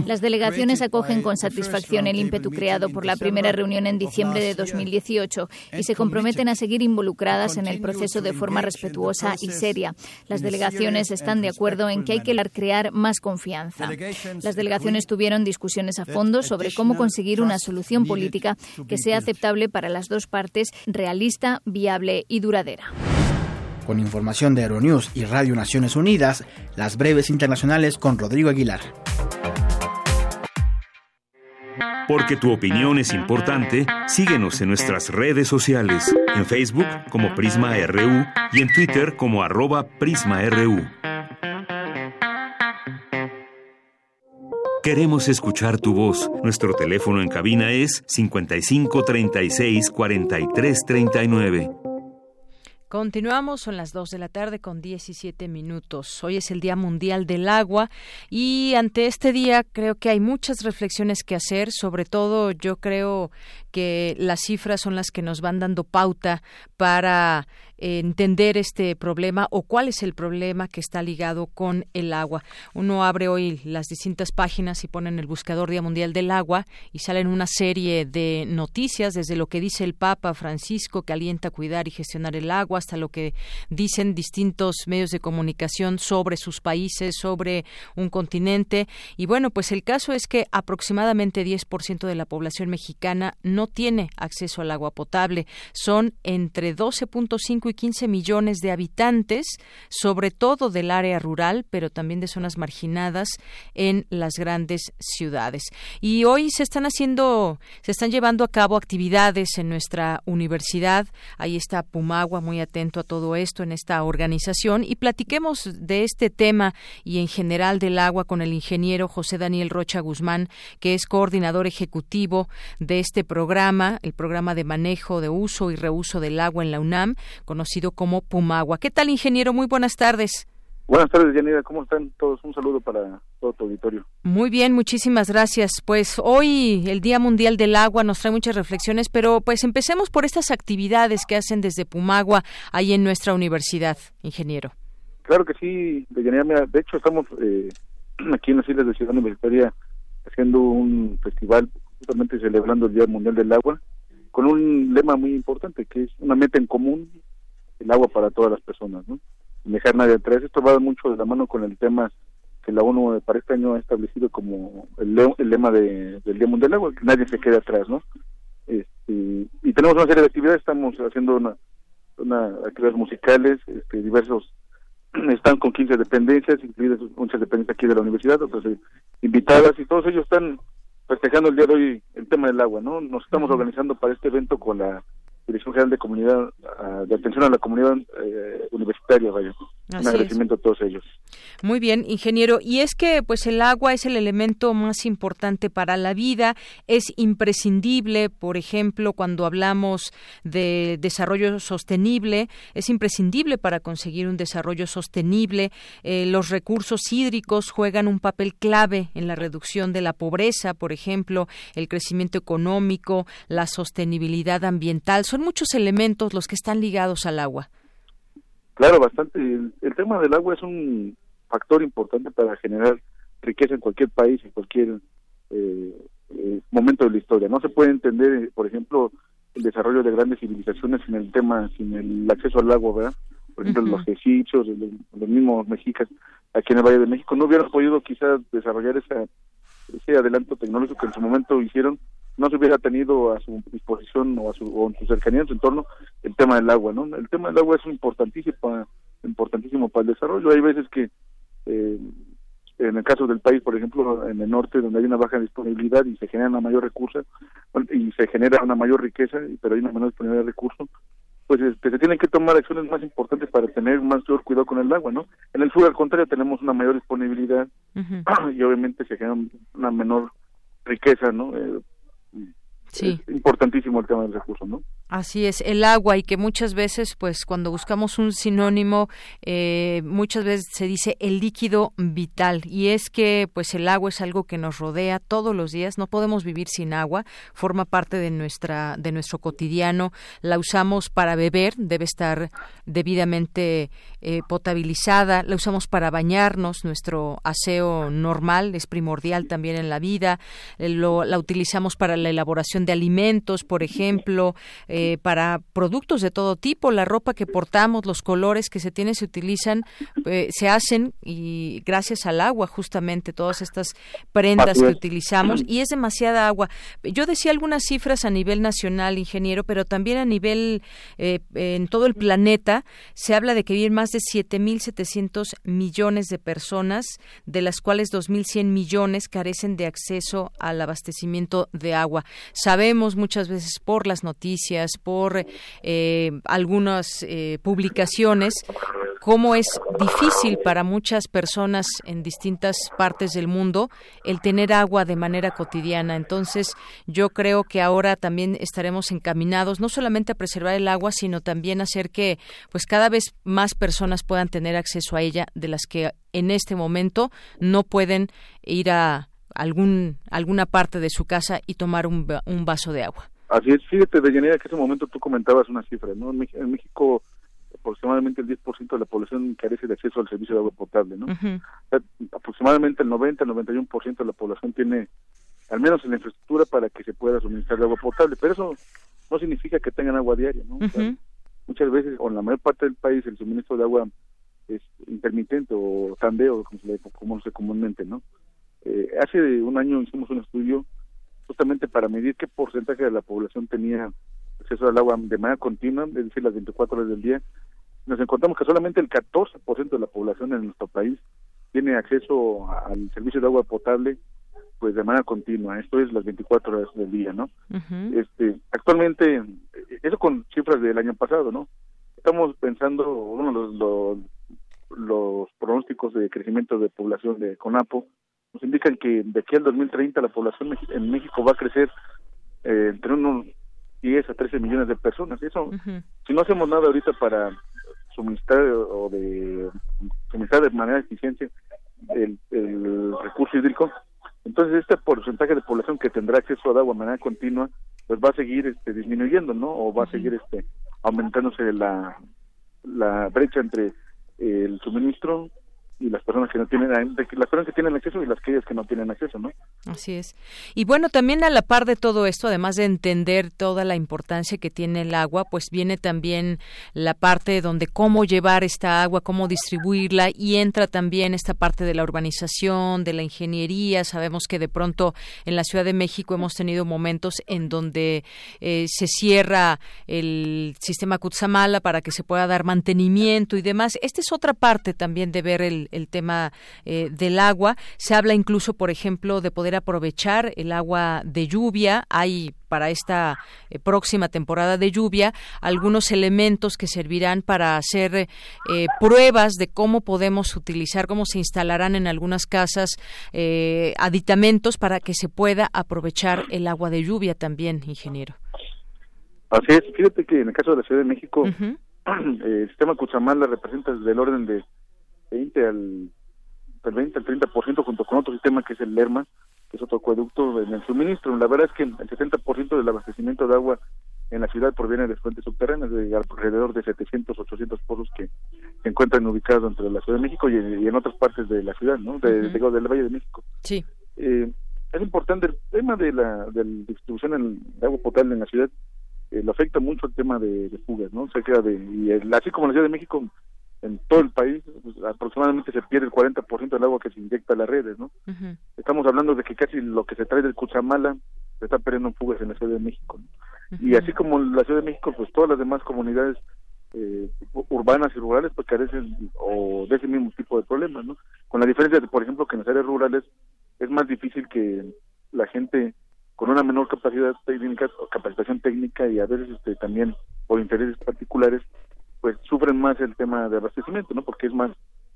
Las delegaciones acogen con satisfacción el ímpetu creado por la primera reunión en diciembre de 2018 y se comprometen a seguir involucradas en el proceso de forma respetuosa y seria. Las delegaciones están de acuerdo en que hay que crear más confianza. Las delegaciones tuvieron discusiones a fondo sobre cómo conseguir una solución política que sea aceptable para las dos partes, realista, viable y duradera. Con información de Aeronews y Radio Naciones Unidas, las breves internacionales con Rodrigo Aguilar. Porque tu opinión es importante, síguenos en nuestras redes sociales, en Facebook como Prisma RU y en Twitter como arroba PrismaRU. Queremos escuchar tu voz. Nuestro teléfono en cabina es 55 36 43 39. Continuamos, son las 2 de la tarde con 17 minutos. Hoy es el Día Mundial del Agua y ante este día creo que hay muchas reflexiones que hacer, sobre todo yo creo que las cifras son las que nos van dando pauta para entender este problema o cuál es el problema que está ligado con el agua. Uno abre hoy las distintas páginas y pone en el buscador Día Mundial del Agua y salen una serie de noticias desde lo que dice el Papa Francisco que alienta a cuidar y gestionar el agua hasta lo que dicen distintos medios de comunicación sobre sus países, sobre un continente y bueno, pues el caso es que aproximadamente 10% de la población mexicana no tiene acceso al agua potable. Son entre 12.5 y 15 millones de habitantes, sobre todo del área rural, pero también de zonas marginadas en las grandes ciudades. Y hoy se están haciendo, se están llevando a cabo actividades en nuestra universidad. Ahí está Pumagua muy atento a todo esto en esta organización y platiquemos de este tema y en general del agua con el ingeniero José Daniel Rocha Guzmán, que es coordinador ejecutivo de este programa, el programa de manejo de uso y reuso del agua en la UNAM, conocido como Pumagua. ¿Qué tal, ingeniero? Muy buenas tardes. Buenas tardes, Yanira. ¿Cómo están todos? Un saludo para todo tu auditorio. Muy bien, muchísimas gracias. Pues hoy, el Día Mundial del Agua, nos trae muchas reflexiones, pero pues empecemos por estas actividades que hacen desde Pumagua, ahí en nuestra universidad, ingeniero. Claro que sí, Yanira. de hecho, estamos eh, aquí en las Islas de Ciudad Universitaria haciendo un festival justamente celebrando el Día Mundial del Agua con un lema muy importante que es una meta en común el agua para todas las personas, ¿no? dejar nadie atrás. Esto va mucho de la mano con el tema que la ONU para este año ha establecido como el, lema del Día Mundial del Agua, que nadie se quede atrás, ¿no? Este, y tenemos una serie de actividades, estamos haciendo una, una actividades musicales, este, diversos están con 15 dependencias, incluidas muchas dependencias aquí de la universidad, otras eh, invitadas, y todos ellos están festejando el día de hoy el tema del agua, ¿no? Nos estamos organizando para este evento con la Dirección General de Comunidad, ah, de Atención a la Comunidad eh, Universitaria, vaya. Un agradecimiento a todos ellos. Muy bien, ingeniero. Y es que, pues, el agua es el elemento más importante para la vida. Es imprescindible, por ejemplo, cuando hablamos de desarrollo sostenible, es imprescindible para conseguir un desarrollo sostenible. Eh, los recursos hídricos juegan un papel clave en la reducción de la pobreza, por ejemplo, el crecimiento económico, la sostenibilidad ambiental. Son muchos elementos los que están ligados al agua. Claro, bastante. El, tema del agua es un factor importante para generar riqueza en cualquier país, en cualquier eh, eh, momento de la historia. No se puede entender, por ejemplo, el desarrollo de grandes civilizaciones sin el tema, sin el acceso al agua, ¿verdad? Por ejemplo, los egipcios, los, mismos mexicas aquí en el Valle de México no hubieran podido quizás desarrollar esa, ese adelanto tecnológico que en su momento hicieron no se hubiera tenido a su disposición o, a su, o en su cercanía, en su entorno, el tema del agua, ¿no? El tema del agua es importantísimo, importantísimo para el desarrollo. Hay veces que, eh, en el caso del país, por ejemplo, en el norte, donde hay una baja disponibilidad y se genera una mayor recurso, y se genera una mayor riqueza, pero hay una menor disponibilidad de recursos, pues este, se tienen que tomar acciones más importantes para tener más cuidado con el agua, ¿no? En el sur, al contrario, tenemos una mayor disponibilidad y obviamente se genera una menor riqueza, ¿no? Eh, Sí. Es importantísimo el tema del recurso, ¿no? Así es, el agua y que muchas veces, pues cuando buscamos un sinónimo, eh, muchas veces se dice el líquido vital y es que pues el agua es algo que nos rodea todos los días, no podemos vivir sin agua, forma parte de nuestra de nuestro cotidiano, la usamos para beber, debe estar debidamente eh, potabilizada, la usamos para bañarnos, nuestro aseo normal es primordial también en la vida, eh, lo, la utilizamos para la elaboración de alimentos, por ejemplo, eh, para productos de todo tipo, la ropa que portamos, los colores que se tienen, se utilizan, eh, se hacen y gracias al agua justamente todas estas prendas que utilizamos y es demasiada agua. Yo decía algunas cifras a nivel nacional, ingeniero, pero también a nivel eh, en todo el planeta se habla de que viven más de 7.700 millones de personas, de las cuales 2.100 millones carecen de acceso al abastecimiento de agua. Sabemos muchas veces por las noticias, por eh, algunas eh, publicaciones, cómo es difícil para muchas personas en distintas partes del mundo el tener agua de manera cotidiana. Entonces, yo creo que ahora también estaremos encaminados no solamente a preservar el agua, sino también a hacer que pues cada vez más personas puedan tener acceso a ella de las que en este momento no pueden ir a algún alguna parte de su casa y tomar un, un vaso de agua. Así es, fíjate, Deyanira, que en ese momento tú comentabas una cifra, ¿no? En México, aproximadamente el 10% de la población carece de acceso al servicio de agua potable, ¿no? aproximadamente el 90, el 91% de la población tiene al menos la infraestructura para que se pueda suministrar agua potable, pero eso no significa que tengan agua diaria, ¿no? muchas veces, o en la mayor parte del país, el suministro de agua es intermitente o tandeo, como se le conoce comúnmente, ¿no? Eh, hace un año hicimos un estudio justamente para medir qué porcentaje de la población tenía acceso al agua de manera continua, es decir, las 24 horas del día. Nos encontramos que solamente el 14% de la población en nuestro país tiene acceso al servicio de agua potable pues de manera continua, esto es las 24 horas del día, ¿no? Este, actualmente eso con cifras del año pasado, ¿no? Estamos pensando uno de los, los pronósticos de crecimiento de población de CONAPO nos indican que de aquí al 2030 la población en México va a crecer eh, entre unos 10 a 13 millones de personas. Eso, si no hacemos nada ahorita para suministrar o de suministrar de manera eficiente el, el recurso hídrico, entonces este porcentaje de población que tendrá acceso a agua de manera continua, pues va a seguir este, disminuyendo, ¿no? O va a seguir este aumentándose la, la brecha entre el suministro y las personas que no tienen las personas que tienen acceso y las que que no tienen acceso, ¿no? Así es. Y bueno, también a la par de todo esto, además de entender toda la importancia que tiene el agua, pues viene también la parte donde cómo llevar esta agua, cómo distribuirla y entra también esta parte de la urbanización, de la ingeniería. Sabemos que de pronto en la Ciudad de México hemos tenido momentos en donde eh, se cierra el sistema Kutsamala para que se pueda dar mantenimiento y demás. Esta es otra parte también de ver el, el tema eh, del agua. Se habla incluso, por ejemplo, de poder aprovechar el agua de lluvia. Hay para esta eh, próxima temporada de lluvia algunos elementos que servirán para hacer eh, pruebas de cómo podemos utilizar, cómo se instalarán en algunas casas aditamentos para que se pueda aprovechar el agua de lluvia también, ingeniero. Así es, fíjate que en el caso de la Ciudad de México, el sistema Cuchamala representa desde el orden de 20 al, 20 al 30% junto con otro sistema que es el LERMA, que es otro acueducto en el suministro. La verdad es que el 70% del abastecimiento de agua en la ciudad proviene de fuentes subterráneas, de alrededor de 700, 800 pozos que se encuentran ubicados entre la Ciudad de México y, en otras partes de la ciudad, ¿no? De, del Valle de México. Sí. Eh, es importante el tema de la, de la distribución de agua potable en la ciudad, eh, lo afecta mucho el tema de, fugas, ¿no? Se queda de, y así como en la Ciudad de México, en todo el país pues, aproximadamente se pierde el 40% del agua que se inyecta a las redes, ¿no? Estamos hablando de que casi lo que se trae del Cuchamala se está perdiendo en fugas en la Ciudad de México. Y así como la Ciudad de México, pues todas las demás comunidades eh, urbanas y rurales pues carecen o de ese mismo tipo de problemas, ¿no? Con la diferencia de, por ejemplo, que en las áreas rurales es más difícil que la gente con una menor capacidad técnica o capacitación técnica y a veces este, también por intereses particulares pues sufren más el tema de abastecimiento, ¿no? Porque es más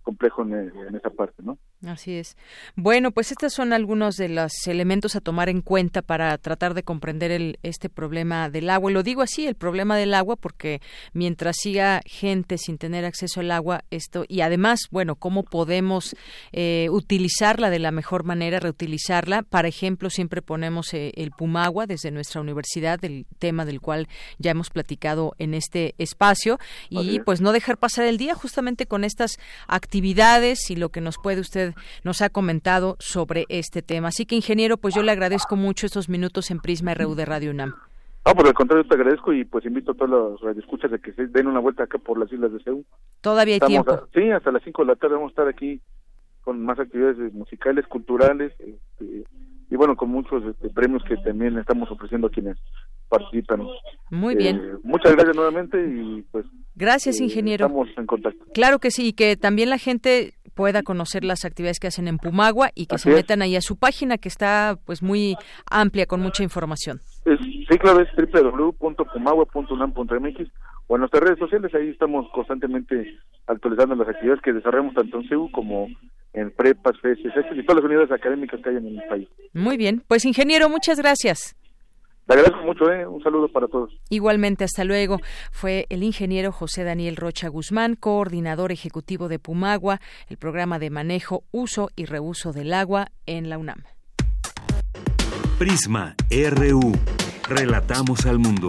complejo en, esa parte, ¿no? Así es. Bueno, pues estos son algunos de los elementos a tomar en cuenta para tratar de comprender el, este problema del agua. Y lo digo así, el problema del agua, porque mientras siga gente sin tener acceso al agua, esto y además, bueno, cómo podemos eh, utilizarla de la mejor manera, reutilizarla. Por ejemplo, siempre ponemos eh, el Pumagua desde nuestra universidad, el tema del cual ya hemos platicado en este espacio, y pues no dejar pasar el día justamente con estas actividades actividades y lo que nos puede usted, nos ha comentado sobre este tema. Así que, ingeniero, pues yo le agradezco mucho estos minutos en Prisma RU de Radio UNAM. No, por el contrario, te agradezco y pues invito a todos los escuchas a que se den una vuelta acá por las islas de Seúl. Todavía hay tiempo. sí, hasta las 5 de la tarde vamos a estar aquí con más actividades musicales, culturales, este, y bueno, con muchos este, premios que también estamos ofreciendo a quienes participan. Muy bien. Eh, muchas gracias nuevamente y pues... Gracias, eh, ingeniero. Estamos en contacto. Claro que sí, y que también la gente pueda conocer las actividades que hacen en Pumagua y que se metan ahí a su página que está pues muy amplia con mucha información. sí, claro, es www.pumagua.unam.mx o en nuestras redes sociales, ahí estamos constantemente actualizando las actividades que desarrollamos tanto en CEU como en prepas, FESES, y todas las unidades académicas que hay en el país. Muy bien, pues ingeniero, muchas gracias. Le agradezco mucho, ¿eh? un saludo para todos. Igualmente, hasta luego. Fue el ingeniero José Daniel Rocha Guzmán, coordinador ejecutivo de Pumagua, el programa de manejo, uso y reuso del agua en la UNAM. Prisma RU. Relatamos al mundo.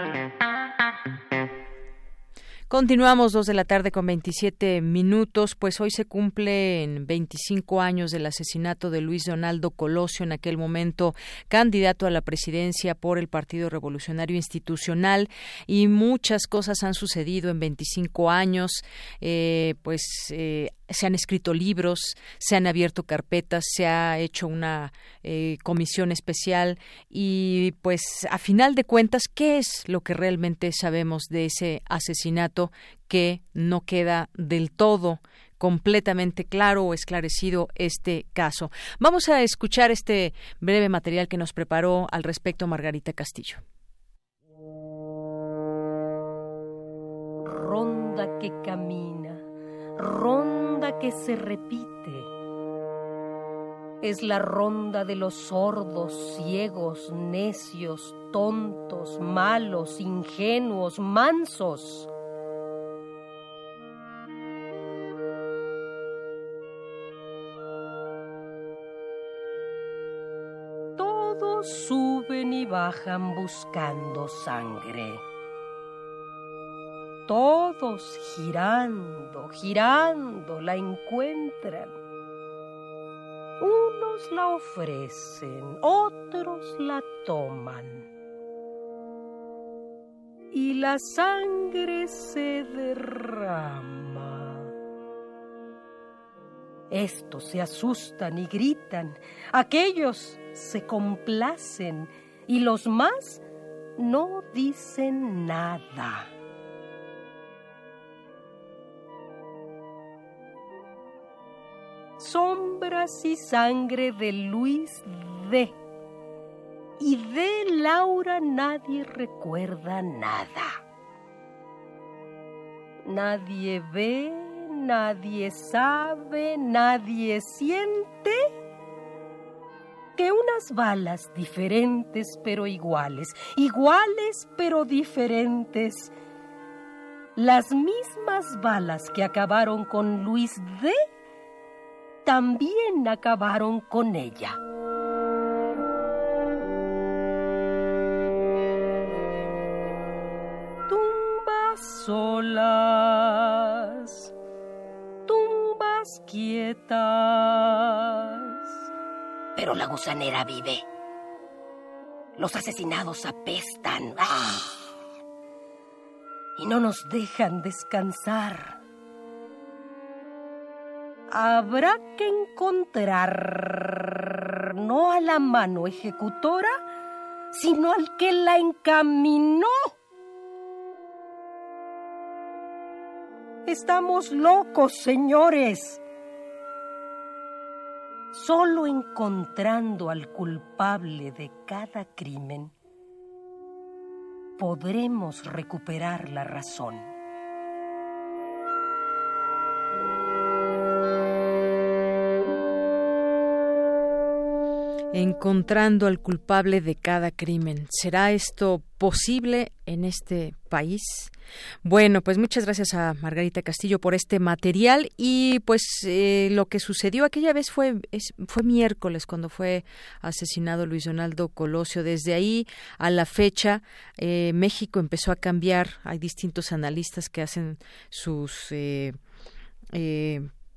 Continuamos dos de la tarde con 27 minutos, pues hoy se cumplen 25 años del asesinato de Luis Donaldo Colosio, en aquel momento candidato a la presidencia por el Partido Revolucionario Institucional, y muchas cosas han sucedido en 25 años, eh, pues eh, se han escrito libros, se han abierto carpetas, se ha hecho una eh, comisión especial y pues a final de cuentas, ¿qué es lo que realmente sabemos de ese asesinato que no queda del todo completamente claro o esclarecido este caso? Vamos a escuchar este breve material que nos preparó al respecto Margarita Castillo. Ronda que camina, ronda ronda que se repite. Es la ronda de los sordos, ciegos, necios, tontos, malos, ingenuos, mansos. Todos suben y bajan buscando sangre. Todos girando, girando la encuentran. Unos la ofrecen, otros la toman. Y la sangre se derrama. Estos se asustan y gritan, aquellos se complacen y los más no dicen nada. Sombras y sangre de Luis D. Y de Laura nadie recuerda nada. Nadie ve, nadie sabe, nadie siente que unas balas diferentes pero iguales, iguales pero diferentes, las mismas balas que acabaron con Luis D también acabaron con ella. Tumbas solas, tumbas quietas. Pero la gusanera vive. Los asesinados apestan. Y no nos dejan descansar habrá que encontrar no a la mano ejecutora, sino al que la encaminó. Estamos locos, señores. Solo encontrando al culpable de cada crimen podremos recuperar la razón. Encontrando al culpable de cada crimen. ¿Será esto posible en este país? Bueno, pues muchas gracias a Margarita Castillo por este material y pues eh, lo que sucedió aquella vez fue fue miércoles cuando fue asesinado Luis Donaldo Colosio. Desde ahí a la fecha eh, México empezó a cambiar. Hay distintos analistas que hacen sus eh,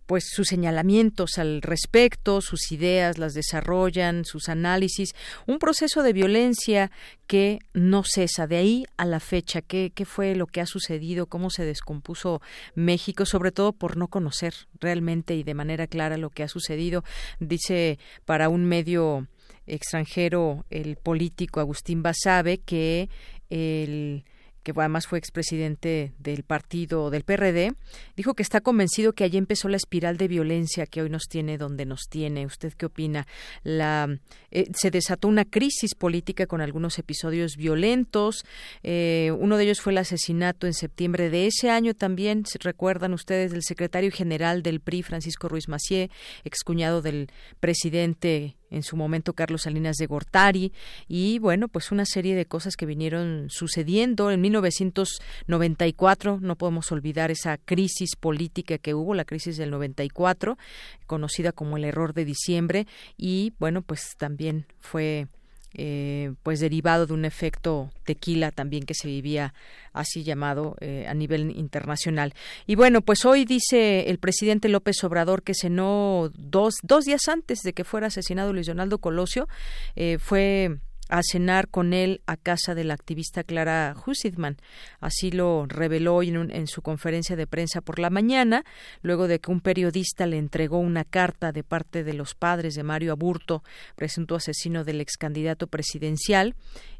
pues sus señalamientos al respecto, sus ideas las desarrollan, sus análisis, un proceso de violencia que no cesa de ahí a la fecha. ¿Qué, qué fue lo que ha sucedido? ¿Cómo se descompuso México? Sobre todo por no conocer realmente y de manera clara lo que ha sucedido. Dice para un medio extranjero el político Agustín Basabe que el que además fue expresidente del partido del PRD, dijo que está convencido que allí empezó la espiral de violencia que hoy nos tiene donde nos tiene. ¿Usted qué opina? La, eh, se desató una crisis política con algunos episodios violentos. Eh, uno de ellos fue el asesinato en septiembre de ese año también. Recuerdan ustedes del secretario general del PRI, Francisco Ruiz Macié, excuñado del presidente en su momento Carlos Salinas de Gortari y bueno, pues una serie de cosas que vinieron sucediendo. En 1994, no podemos olvidar esa crisis política que hubo, la crisis del 94, conocida como el error de diciembre y bueno, pues también fue eh, pues derivado de un efecto tequila también que se vivía así llamado eh, a nivel internacional. Y bueno, pues hoy dice el presidente López Obrador que cenó dos, dos días antes de que fuera asesinado Luis Donaldo Colosio, eh, fue a cenar con él a casa de la activista Clara Hussitman. Así lo reveló en, en, su conferencia de prensa por la mañana, luego de que un periodista le entregó una carta de parte de los padres de Mario Aburto, presunto asesino del ex candidato presidencial,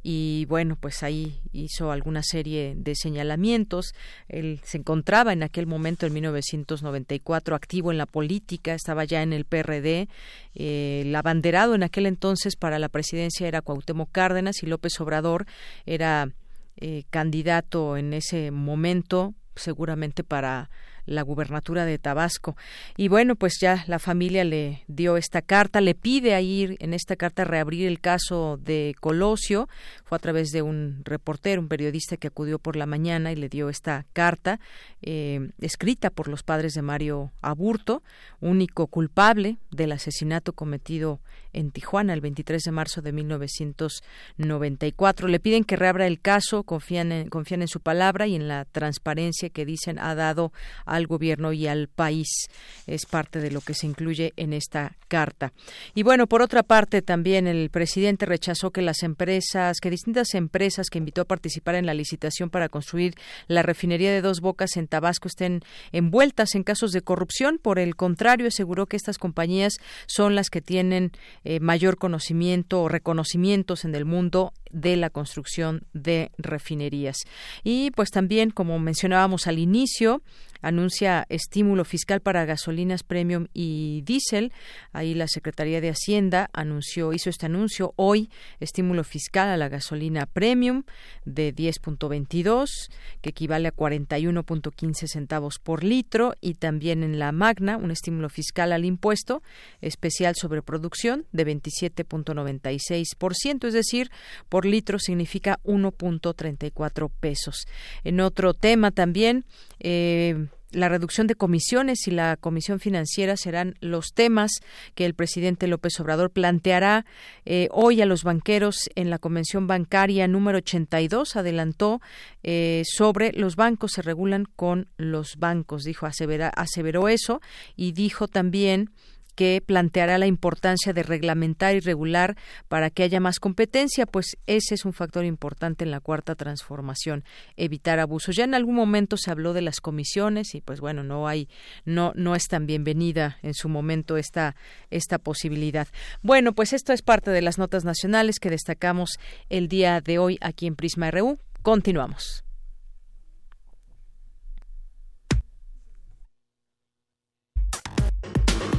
y bueno, pues ahí hizo alguna serie de señalamientos. Él se encontraba en aquel momento, en 1994, activo en la política, estaba ya en el PRD. Eh, el abanderado en aquel entonces para la presidencia era Cuauhtémoc Cárdenas y López Obrador era eh, candidato en ese momento, seguramente para la gubernatura de Tabasco. Y bueno, pues ya la familia le dio esta carta, le pide a ir en esta carta reabrir el caso de Colosio. Fue a través de un reportero, un periodista que acudió por la mañana y le dio esta carta eh, escrita por los padres de Mario Aburto, único culpable del asesinato cometido en Tijuana el 23 de marzo de 1994. Le piden que reabra el caso, confían en, confían en su palabra y en la transparencia que dicen ha dado al gobierno y al país. Es parte de lo que se incluye en esta carta. Y bueno, por otra parte, también el presidente rechazó que las empresas, que distintas empresas que invitó a participar en la licitación para construir la refinería de Dos Bocas en Tabasco estén envueltas en casos de corrupción. Por el contrario, aseguró que estas compañías son las que tienen eh, mayor conocimiento o reconocimientos en el mundo de la construcción de refinerías. Y pues también, como mencionábamos al inicio, anuncia estímulo fiscal para gasolinas premium y diésel. Ahí la Secretaría de Hacienda anunció, hizo este anuncio hoy, estímulo fiscal a la gasolina premium de 10.22, que equivale a 41.15 centavos por litro, y también en la Magna un estímulo fiscal al impuesto especial sobre producción de 27.96%, es decir, por litro significa 1.34 pesos. En otro tema también, eh, la reducción de comisiones y la comisión financiera serán los temas que el presidente López Obrador planteará eh, hoy a los banqueros en la convención bancaria número 82. Adelantó eh, sobre los bancos se regulan con los bancos, dijo, aseveró eso y dijo también que planteará la importancia de reglamentar y regular para que haya más competencia, pues ese es un factor importante en la cuarta transformación, evitar abusos. Ya en algún momento se habló de las comisiones y pues bueno, no hay no no es tan bienvenida en su momento esta esta posibilidad. Bueno, pues esto es parte de las notas nacionales que destacamos el día de hoy aquí en Prisma RU. Continuamos.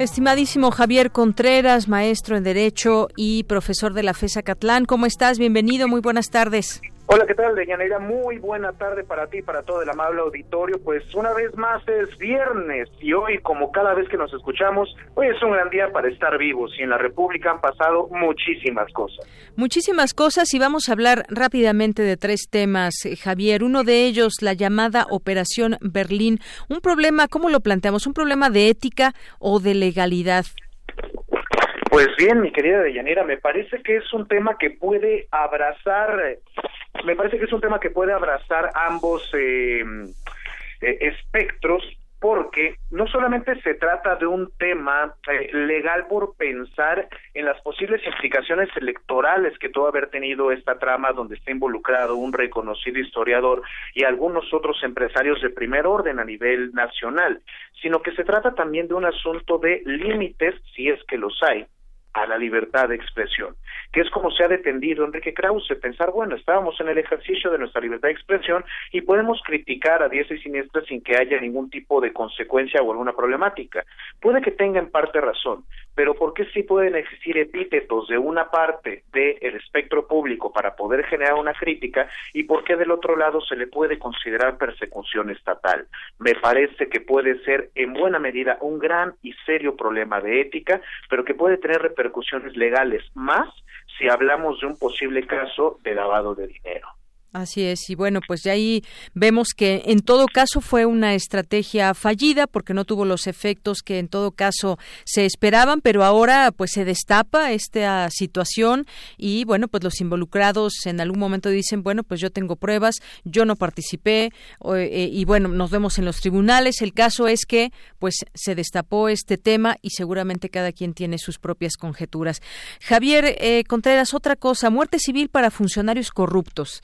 Estimadísimo Javier Contreras, maestro en Derecho y profesor de la FESA Catlán, ¿cómo estás? Bienvenido, muy buenas tardes. Hola, ¿qué tal, Deyanira? Muy buena tarde para ti, para todo el amable auditorio. Pues una vez más es viernes y hoy, como cada vez que nos escuchamos, hoy es un gran día para estar vivos y en la República han pasado muchísimas cosas. Muchísimas cosas y vamos a hablar rápidamente de tres temas, eh, Javier. Uno de ellos, la llamada Operación Berlín. Un problema, ¿cómo lo planteamos? ¿Un problema de ética o de legalidad? Pues bien, mi querida Deyanira, me parece que es un tema que puede abrazar, me parece que es un tema que puede abrazar ambos eh, espectros, porque no solamente se trata de un tema eh, legal por pensar en las posibles implicaciones electorales que tuvo haber tenido esta trama donde está involucrado un reconocido historiador y algunos otros empresarios de primer orden a nivel nacional, sino que se trata también de un asunto de límites, si es que los hay, a la libertad de expresión, que es como se ha defendido Enrique Krause, pensar, bueno, estábamos en el ejercicio de nuestra libertad de expresión y podemos criticar a diestra y siniestra sin que haya ningún tipo de consecuencia o alguna problemática. Puede que tenga en parte razón, pero ¿por qué sí pueden existir epítetos de una parte del espectro público para poder generar una crítica y por qué del otro lado se le puede considerar persecución estatal? Me parece que puede ser en buena medida un gran y serio problema de ética, pero que puede tener repercusiones repercusiones legales, más si hablamos de un posible caso de lavado de dinero. Así es, y bueno, pues ya ahí vemos que en todo caso fue una estrategia fallida porque no tuvo los efectos que en todo caso se esperaban, pero ahora pues se destapa esta situación y bueno, pues los involucrados en algún momento dicen, bueno, pues yo tengo pruebas, yo no participé eh, y bueno, nos vemos en los tribunales. El caso es que pues se destapó este tema y seguramente cada quien tiene sus propias conjeturas. Javier eh, Contreras, otra cosa, muerte civil para funcionarios corruptos.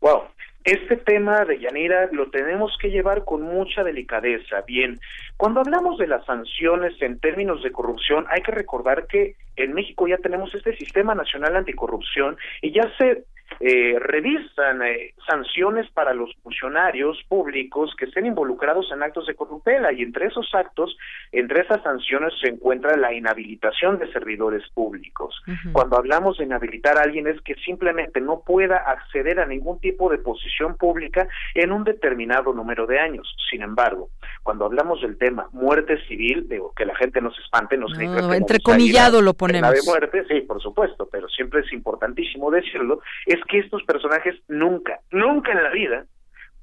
Wow, este tema de Yanira lo tenemos que llevar con mucha delicadeza. Bien, cuando hablamos de las sanciones en términos de corrupción, hay que recordar que en México ya tenemos este sistema nacional anticorrupción y ya se eh, revisan eh, sanciones para los funcionarios públicos que estén involucrados en actos de corruptela y entre esos actos, entre esas sanciones se encuentra la inhabilitación de servidores públicos. Cuando hablamos de inhabilitar a alguien es que simplemente no pueda acceder a ningún tipo de posición pública en un determinado número de años. Sin embargo, cuando hablamos del tema muerte civil, digo que la gente no se espante, no, se no entrecomillado lo ponemos. de muerte, sí, por supuesto, pero siempre es importantísimo decirlo, es que estos personajes nunca, nunca en la vida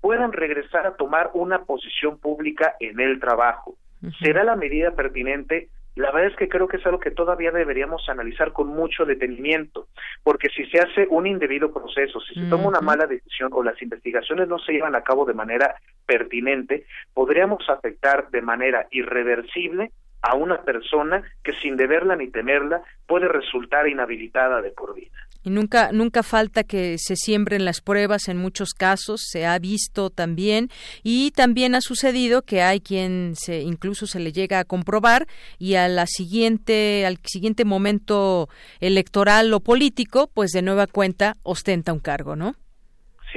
puedan regresar a tomar una posición pública en el trabajo. ¿Será la medida pertinente? La verdad es que creo que es algo que todavía deberíamos analizar con mucho detenimiento, porque si se hace un indebido proceso, si se toma una mala decisión o las investigaciones no se llevan a cabo de manera pertinente, podríamos afectar de manera irreversible a una persona que sin deberla ni temerla puede resultar inhabilitada de por vida. Y nunca, nunca falta que se siembren las pruebas en muchos casos, se ha visto también, y también ha sucedido que hay quien se, incluso se le llega a comprobar y a la siguiente, al siguiente momento electoral o político, pues de nueva cuenta ostenta un cargo, ¿no?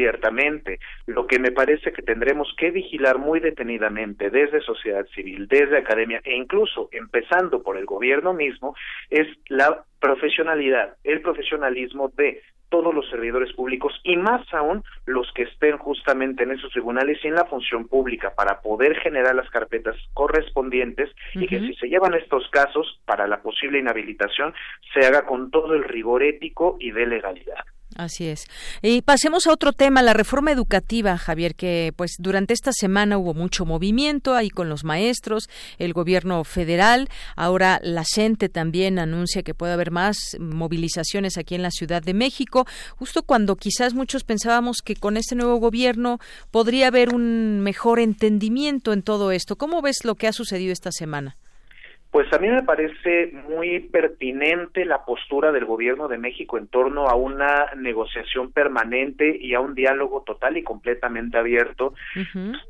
Ciertamente, lo que me parece que tendremos que vigilar muy detenidamente desde sociedad civil, desde academia e incluso empezando por el gobierno mismo es la profesionalidad, el profesionalismo de todos los servidores públicos y más aún los que estén justamente en esos tribunales y en la función pública para poder generar las carpetas correspondientes y que si se llevan estos casos para la posible inhabilitación se haga con todo el rigor ético y de legalidad. Así es. Y pasemos a otro tema, la reforma educativa, Javier, que pues durante esta semana hubo mucho movimiento ahí con los maestros, el gobierno federal, ahora la CENTE también anuncia que puede haber más movilizaciones aquí en la Ciudad de México, justo cuando quizás muchos pensábamos que con este nuevo gobierno podría haber un mejor entendimiento en todo esto. ¿Cómo ves lo que ha sucedido esta semana? Pues a mí me parece muy pertinente la postura del gobierno de México en torno a una negociación permanente y a un diálogo total y completamente abierto.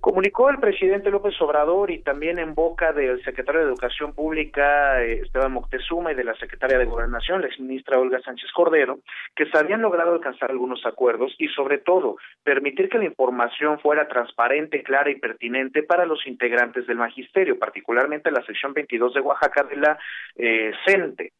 Comunicó el presidente López Obrador y también en boca del secretario de Educación Pública eh, Esteban Moctezuma y de la secretaria de Gobernación, la exministra Olga Sánchez Cordero, que se habían logrado alcanzar algunos acuerdos y sobre todo permitir que la información fuera transparente, clara y pertinente para los integrantes del magisterio, particularmente la sección 22 de Oaxaca de la eh, CENTE.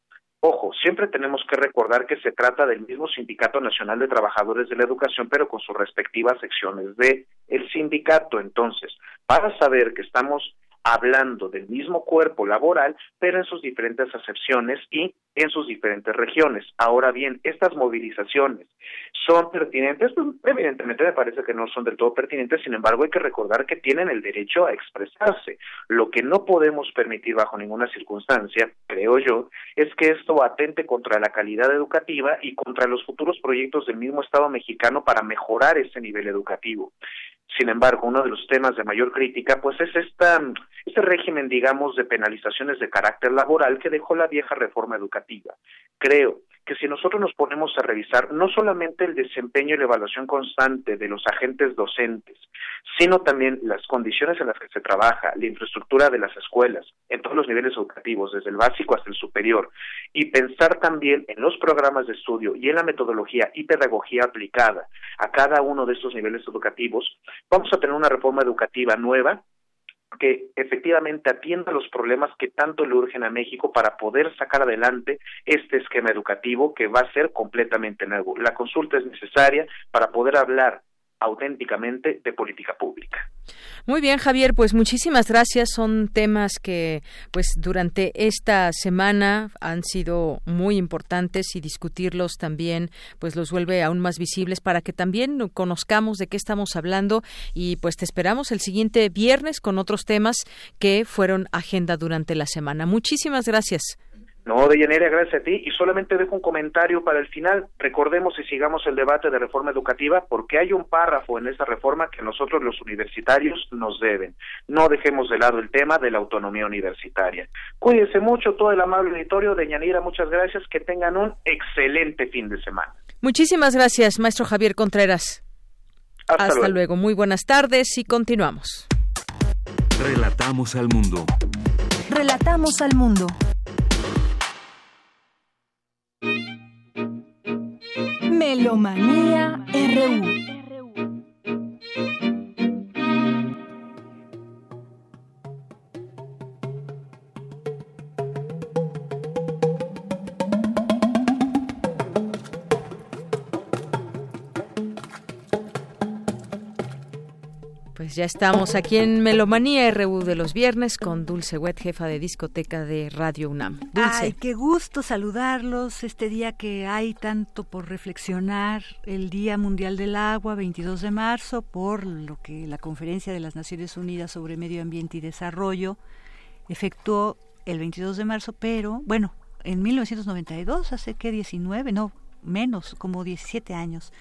Ojo, siempre tenemos que recordar que se trata del mismo Sindicato Nacional de Trabajadores de la Educación, pero con sus respectivas secciones de el sindicato. Entonces, para saber que estamos hablando del mismo cuerpo laboral, pero en sus diferentes acepciones y en sus diferentes regiones. Ahora bien, estas movilizaciones son pertinentes, pues, evidentemente me parece que no son del todo pertinentes, sin embargo hay que recordar que tienen el derecho a expresarse. Lo que no podemos permitir bajo ninguna circunstancia, creo yo, es que esto atente contra la calidad educativa y contra los futuros proyectos del mismo Estado mexicano para mejorar ese nivel educativo. Sin embargo, uno de los temas de mayor crítica, pues es esta, este régimen, digamos, de penalizaciones de carácter laboral que dejó la vieja reforma educativa. Creo que si nosotros nos ponemos a revisar no solamente el desempeño y la evaluación constante de los agentes docentes, sino también las condiciones en las que se trabaja, la infraestructura de las escuelas, en todos los niveles educativos, desde el básico hasta el superior, y pensar también en los programas de estudio y en la metodología y pedagogía aplicada a cada uno de estos niveles educativos, vamos a tener una reforma educativa nueva que efectivamente atienda los problemas que tanto le urgen a México para poder sacar adelante este esquema educativo que va a ser completamente nuevo. La consulta es necesaria para poder hablar auténticamente de política pública. Muy bien, Javier, pues muchísimas gracias. Son temas que pues durante esta semana han sido muy importantes y discutirlos también pues los vuelve aún más visibles para que también conozcamos de qué estamos hablando y pues te esperamos el siguiente viernes con otros temas que fueron agenda durante la semana. Muchísimas gracias. No, Deyanira, gracias a ti. Y solamente dejo un comentario para el final. Recordemos y sigamos el debate de reforma educativa porque hay un párrafo en esa reforma que nosotros los universitarios nos deben. No dejemos de lado el tema de la autonomía universitaria. Cuídense mucho, todo el amable auditorio. Deyanira, muchas gracias. Que tengan un excelente fin de semana. Muchísimas gracias, maestro Javier Contreras. Hasta, luego. Muy buenas tardes y continuamos. Relatamos al mundo. Relatamos al mundo. Melomanía RU. Pues ya estamos aquí en Melomanía RU de los viernes con Dulce Wet, jefa de discoteca de Radio UNAM. Dulce. Ay, qué gusto saludarlos este día que hay tanto por reflexionar, el Día Mundial del Agua, 22 de marzo, por lo que la Conferencia de las Naciones Unidas sobre Medio Ambiente y Desarrollo efectuó el 22 de marzo, pero bueno, en 1992, hace que 19, no, menos, como 17 años.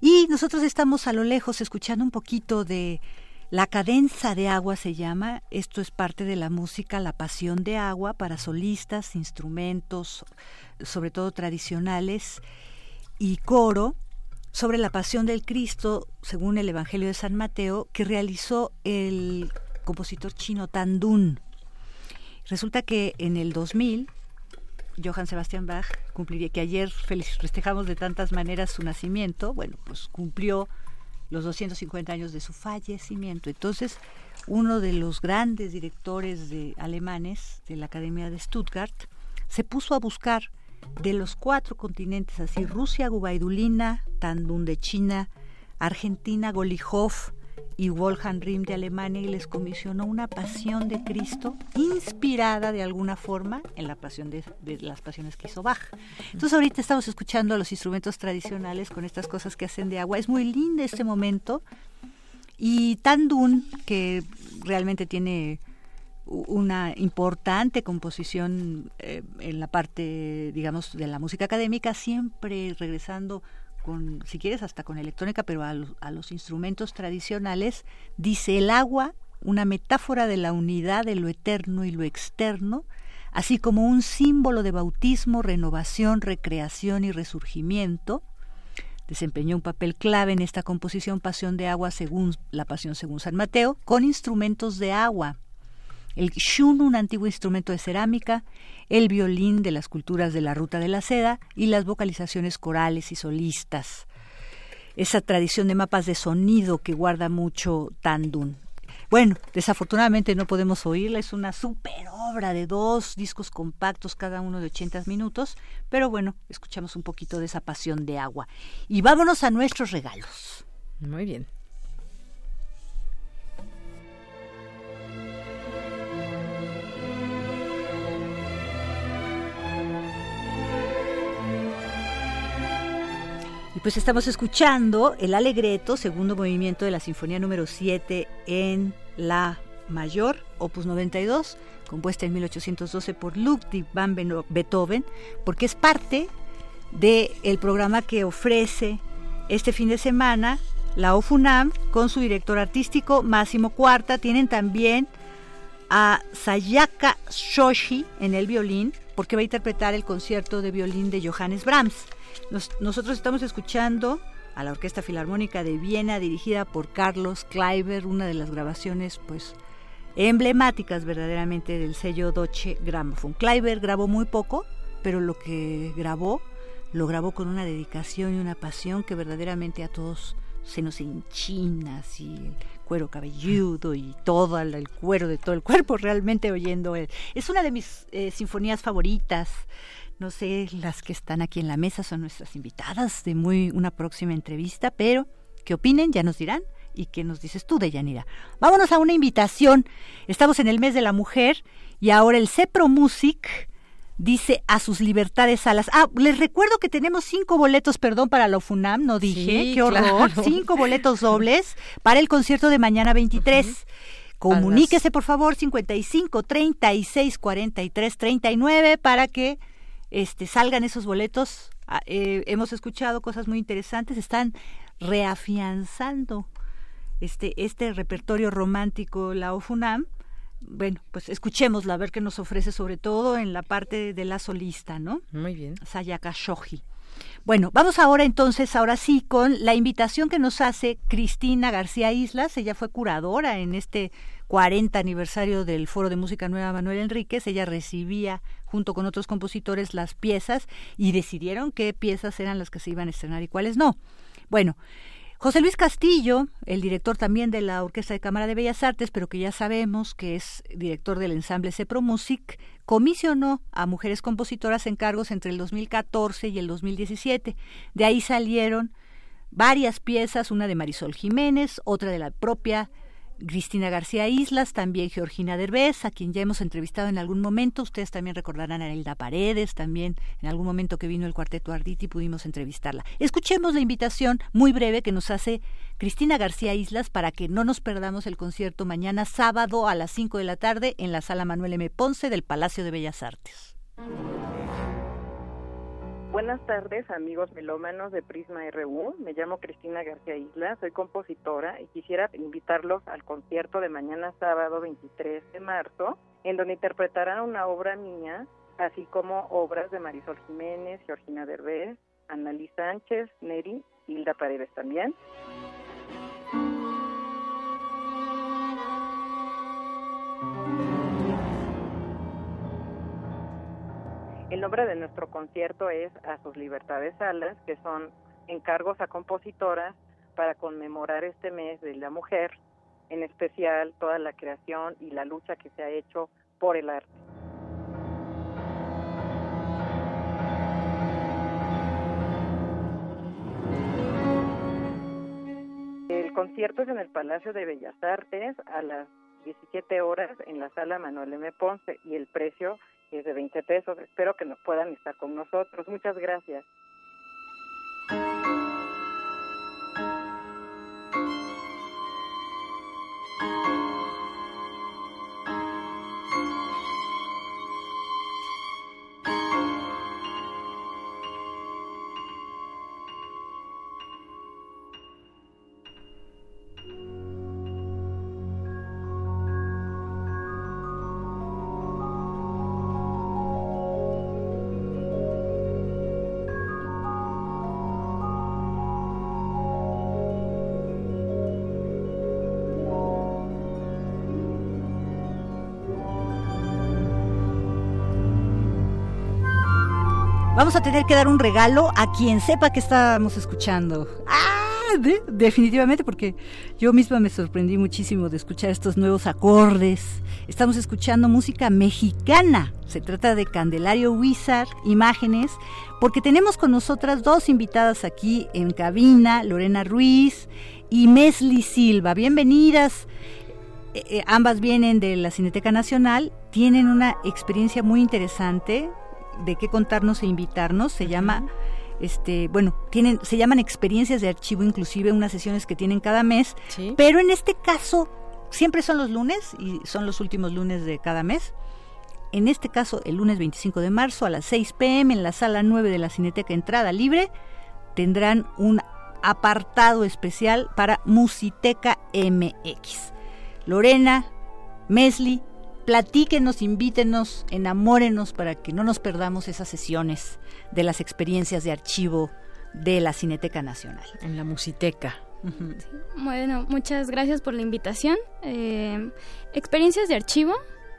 Y nosotros estamos a lo lejos escuchando un poquito de la cadenza de agua se llama, esto es parte de la música La Pasión de Agua para solistas, instrumentos, sobre todo tradicionales, y coro sobre la Pasión del Cristo, según el Evangelio de San Mateo, que realizó el compositor chino Tandun. Resulta que en el 2000, Johann Sebastian Bach cumpliría, que ayer festejamos de tantas maneras su nacimiento, bueno, pues cumplió los 250 años de su fallecimiento. Entonces, uno de los grandes directores de alemanes de la Academia de Stuttgart se puso a buscar de los cuatro continentes, así Rusia, Gubaidulina, Tandun de China, Argentina, Golijov, y Wolfgang Riem de Alemania y les comisionó una pasión de Cristo inspirada de alguna forma en la pasión de, las pasiones que hizo Bach. Entonces ahorita estamos escuchando los instrumentos tradicionales con estas cosas que hacen de agua. Es muy lindo este momento y Tandun, que realmente tiene una importante composición eh, en la parte, digamos, de la música académica, siempre regresando si quieres, hasta con electrónica, pero a los, instrumentos tradicionales, dice el agua, una metáfora de la unidad de lo eterno y lo externo, así como un símbolo de bautismo, renovación, recreación y resurgimiento. Desempeñó un papel clave en esta composición Pasión de Agua según la Pasión según San Mateo, con instrumentos de agua. El shun, un antiguo instrumento de cerámica, el violín de las culturas de la Ruta de la Seda y las vocalizaciones corales y solistas. Esa tradición de mapas de sonido que guarda mucho Tandun. Bueno, desafortunadamente no podemos oírla, es una super obra de dos discos compactos, cada uno de 80 minutos, pero bueno, escuchamos un poquito de esa pasión de agua. Y vámonos a nuestros regalos. Muy bien. Pues estamos escuchando el Alegreto, segundo movimiento de la Sinfonía número 7 en La Mayor, opus 92, compuesta en 1812 por Ludwig van Beethoven, porque es parte del programa que ofrece este fin de semana la OFUNAM con su director artístico Máximo Cuarta. Tienen también a Sayaka Shoshi en el violín, porque va a interpretar el concierto de violín de Johannes Brahms nosotros estamos escuchando a la Orquesta Filarmónica de Viena dirigida por Carlos Kleiber, una de las grabaciones pues emblemáticas verdaderamente del sello Deutsche Grammophon. Kleiber grabó muy poco, pero lo que grabó lo grabó con una dedicación y una pasión que verdaderamente a todos se nos enchina, así el cuero cabelludo y todo el, cuero de todo el cuerpo realmente oyendo él. Es una de mis eh, sinfonías favoritas no sé, las que están aquí en la mesa son nuestras invitadas de muy una próxima entrevista, pero ¿qué opinen? Ya nos dirán. ¿Y qué nos dices tú, Deyanira? Vámonos a una invitación. Estamos en el mes de la mujer y ahora el CEPRO Music dice a sus libertades alas. Ah, les recuerdo que tenemos cinco boletos, perdón, para la FUNAM, no dije, qué horror. Cinco boletos dobles para el concierto de mañana 23. Comuníquese, por favor, 55 36 43 39 para que este, salgan esos boletos. Ah, eh, hemos escuchado cosas muy interesantes, están reafianzando este, este repertorio romántico, la OFUNAM. Bueno, pues escuchémosla, a ver qué nos ofrece, sobre todo en la parte de la solista, ¿no? Muy bien. Sayaka Shoji. Bueno, vamos ahora entonces, ahora sí, con la invitación que nos hace Cristina García Islas. Ella fue curadora en este 40 aniversario del Foro de Música Nueva Manuel Enríquez. Ella recibía junto con otros compositores las piezas y decidieron qué piezas eran las que se iban a estrenar y cuáles no. Bueno, José Luis Castillo, el director también de la Orquesta de Cámara de Bellas Artes, pero que ya sabemos que es director del ensamble Cepro Music, comisionó a mujeres compositoras en cargos entre el 2014 y el 2017. De ahí salieron varias piezas, una de Marisol Jiménez, otra de la propia Cristina García Islas, también Georgina Derbez, a quien ya hemos entrevistado en algún momento. Ustedes también recordarán a Elda Paredes, también en algún momento que vino el cuarteto Arditi pudimos entrevistarla. Escuchemos la invitación muy breve que nos hace Cristina García Islas para que no nos perdamos el concierto mañana sábado a las 5 de la tarde en la sala Manuel M. Ponce del Palacio de Bellas Artes. Buenas tardes, amigos melómanos de Prisma RU. Me llamo Cristina García Isla, soy compositora y quisiera invitarlos al concierto de mañana sábado 23 de marzo, en donde interpretarán una obra mía, así como obras de Marisol Jiménez, Georgina Derbez, Annalí Sánchez, Neri, Hilda Paredes también. El nombre de nuestro concierto es A sus libertades alas, que son encargos a compositoras para conmemorar este mes de la mujer, en especial toda la creación y la lucha que se ha hecho por el arte. El concierto es en el Palacio de Bellas Artes a las 17 horas en la sala Manuel M. Ponce y el precio es de 20 pesos. Espero que nos puedan estar con nosotros. Muchas gracias. Vamos a tener que dar un regalo a quien sepa que estábamos escuchando. ¡Ah! definitivamente, porque yo misma me sorprendí muchísimo de escuchar estos nuevos acordes. Estamos escuchando música mexicana. Se trata de Candelario Wizard, imágenes, porque tenemos con nosotras dos invitadas aquí en cabina, Lorena Ruiz y Mesli Silva. Bienvenidas. Eh, eh, ambas vienen de la Cineteca Nacional, tienen una experiencia muy interesante de qué contarnos e invitarnos. Se llama, este, bueno, tienen, se llaman experiencias de archivo, inclusive unas sesiones que tienen cada mes. Pero en este caso, siempre son los lunes y son los últimos lunes de cada mes. En este caso, el lunes 25 de marzo a las 6 pm en la sala 9 de la Cineteca Entrada Libre, tendrán un apartado especial para Musiteca MX. Lorena, Mesli, platíquenos, invítenos, enamórenos para que no nos perdamos esas sesiones de las experiencias de archivo de la Cineteca Nacional. En la Musiteca. Bueno, muchas gracias por la invitación. Eh, experiencias de archivo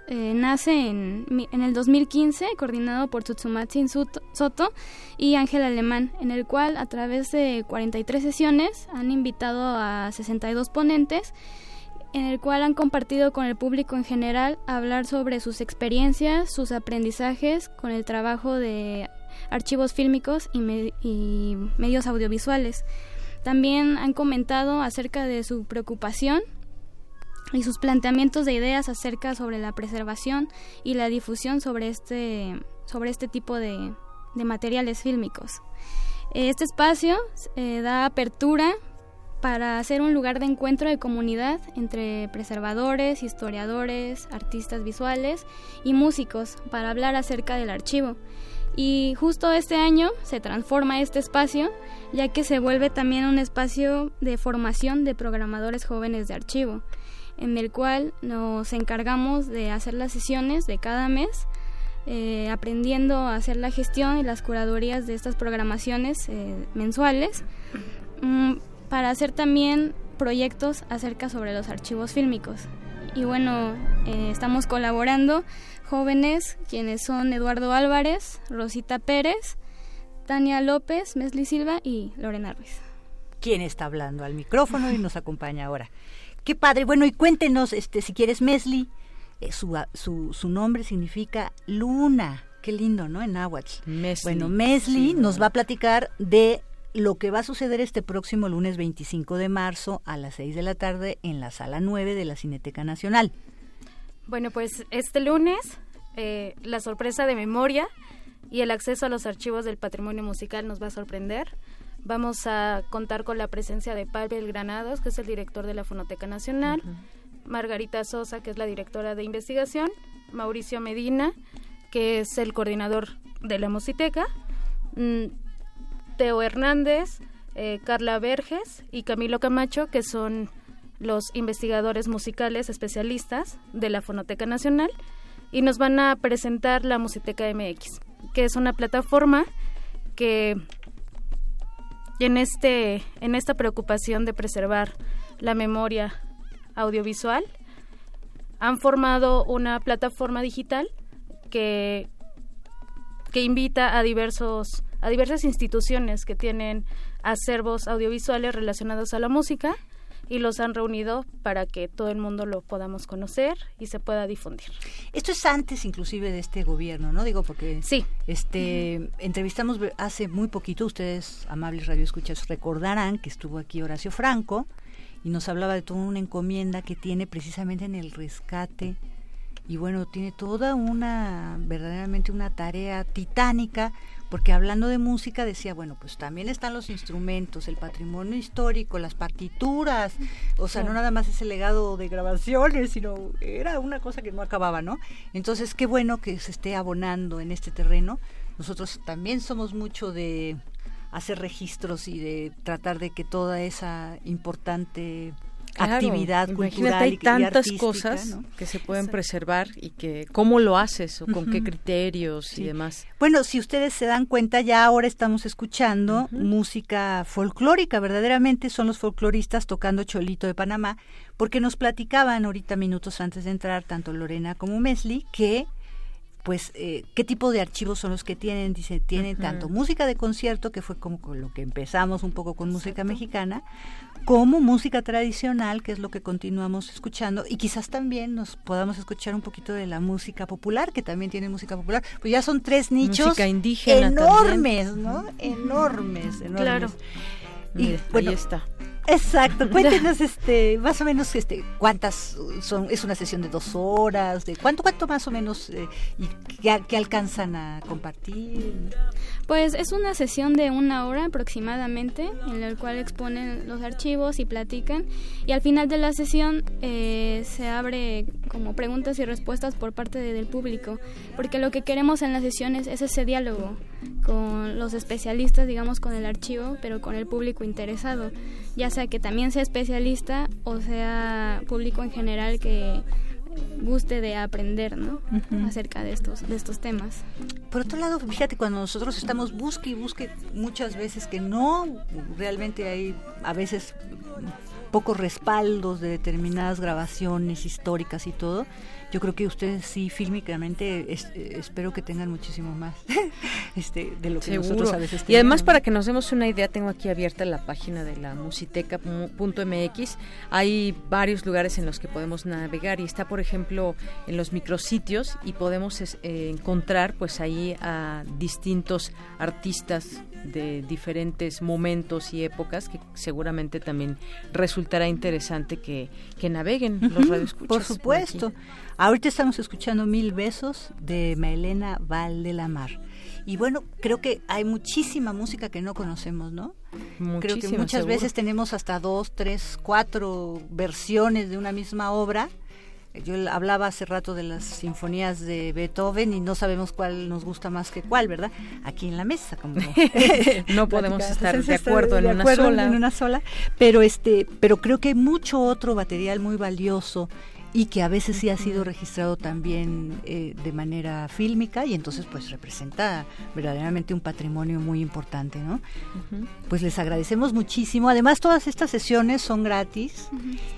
eh, nace en, en, el 2015, coordinado por Tsutsumatsu Soto y Ángel Alemán, en el cual a través de 43 sesiones han invitado a 62 ponentes en el cual han compartido con el público en general hablar sobre sus experiencias, sus aprendizajes con el trabajo de archivos fílmicos y, medios audiovisuales. También han comentado acerca de su preocupación y sus planteamientos de ideas acerca sobre la preservación y la difusión sobre este, sobre este tipo de, materiales fílmicos. Este espacio eh, da apertura para ser un lugar de encuentro de comunidad entre preservadores, historiadores, artistas visuales y músicos para hablar acerca del archivo. Y justo este año se transforma este espacio, ya que se vuelve también un espacio de formación de programadores jóvenes de archivo, en el cual nos encargamos de hacer las sesiones de cada mes eh, aprendiendo a hacer la gestión y las curadurías de estas programaciones eh, mensuales, mm, para hacer también proyectos acerca sobre los archivos fílmicos. Y bueno, eh, estamos colaborando jóvenes quienes son Eduardo Álvarez, Rosita Pérez, Tania López, Mesli Silva y Lorena Ruiz. ¿Quién está hablando al micrófono y nos acompaña ahora? Qué padre. Bueno, y cuéntenos, este, si quieres, Mesli, eh, su, su, su, nombre significa luna. Qué lindo, ¿no? En náhuatl. Bueno, Mesli nos va a platicar de lo que va a suceder este próximo lunes 25 de marzo a las 6 de la tarde en la sala 9 de la Cineteca Nacional. Bueno, pues este lunes eh, la sorpresa de memoria y el acceso a los archivos del patrimonio musical nos va a sorprender. Vamos a contar con la presencia de Pavel Granados, que es el director de la Fonoteca Nacional, Margarita Sosa, que es la directora de investigación, Mauricio Medina, que es el coordinador de la Musiteca, mm, Teo Hernández, eh, Carla Verges y Camilo Camacho, que son los investigadores musicales especialistas de la Fonoteca Nacional y nos van a presentar la Musiteca MX, que es una plataforma que en este en esta preocupación de preservar la memoria audiovisual han formado una plataforma digital que que invita a diversos a diversas instituciones que tienen acervos audiovisuales relacionados a la música y los han reunido para que todo el mundo lo podamos conocer y se pueda difundir. Esto es antes inclusive de este gobierno, ¿no? Digo porque sí. este entrevistamos hace muy poquito, ustedes amables radioescuchas recordarán que estuvo aquí Horacio Franco y nos hablaba de toda una encomienda que tiene precisamente en el rescate y bueno, tiene toda una verdaderamente una tarea titánica porque hablando de música decía, bueno, pues también están los instrumentos, el patrimonio histórico, las partituras, o sea, no nada más ese legado de grabaciones, sino era una cosa que no acababa, ¿no? Entonces, qué bueno que se esté abonando en este terreno. Nosotros también somos mucho de hacer registros y de tratar de que toda esa importante actividad cultural hay tantas cosas que se pueden preservar y que cómo lo haces o con qué criterios y demás. Bueno, si ustedes se dan cuenta, ya ahora estamos escuchando música folclórica, verdaderamente son los folcloristas tocando Cholito de Panamá, porque nos platicaban ahorita minutos antes de entrar tanto Lorena como Mesli que pues eh, qué tipo de archivos son los que tienen, dice, tienen tanto música de concierto, que fue como con lo que empezamos un poco con música mexicana, como música tradicional, que es lo que continuamos escuchando, y quizás también nos podamos escuchar un poquito de la música popular, que también tiene música popular, pues ya son tres nichos enormes, ¿no? Enormes, enormes. Claro. Y bueno, ahí está. Exacto. Cuéntenos, este, más o menos, este, cuántas son. Es una sesión de dos horas. De cuánto, cuánto más o menos eh, y qué, alcanzan a compartir. Pues es una sesión de una hora aproximadamente, en la cual exponen los archivos y platican. Y al final de la sesión eh, se abre como preguntas y respuestas por parte del público, porque lo que queremos en las sesiones es ese diálogo con los especialistas, digamos, con el archivo, pero con el público interesado, ya sea que también sea especialista o sea público en general que guste de aprender, ¿no? Acerca de estos, de estos temas. Por otro lado, fíjate, cuando nosotros estamos busque y busque muchas veces que no, realmente hay a veces pocos respaldos de determinadas grabaciones históricas y todo, yo creo que ustedes sí fílmicamente espero que tengan muchísimo más este, de lo que nosotros a veces tenemos. Y además para que nos demos una idea, tengo aquí abierta la página de la musiteca.mx. Hay varios lugares en los que podemos navegar y está, por ejemplo, en los micrositios y podemos eh, encontrar pues ahí a distintos artistas de diferentes momentos y épocas que seguramente también resultará interesante que, que naveguen los radioescuchas. Por supuesto. Ahorita estamos escuchando Mil Besos de Maelena Valdelamar. Y bueno, creo que hay muchísima música que no conocemos, ¿no? creo que muchas veces tenemos hasta dos, tres, cuatro versiones de una misma obra. Yo hablaba hace rato de las sinfonías de Beethoven y no sabemos cuál nos gusta más que cuál, ¿verdad? Aquí en la mesa, como no podemos estar de acuerdo, en, una sola. en una sola. Pero este, pero creo que hay mucho otro material muy valioso y que a veces sí ha sido registrado también eh, de manera fílmica y entonces pues representa verdaderamente un patrimonio muy importante, ¿no? Pues les agradecemos muchísimo. Además todas estas sesiones son gratis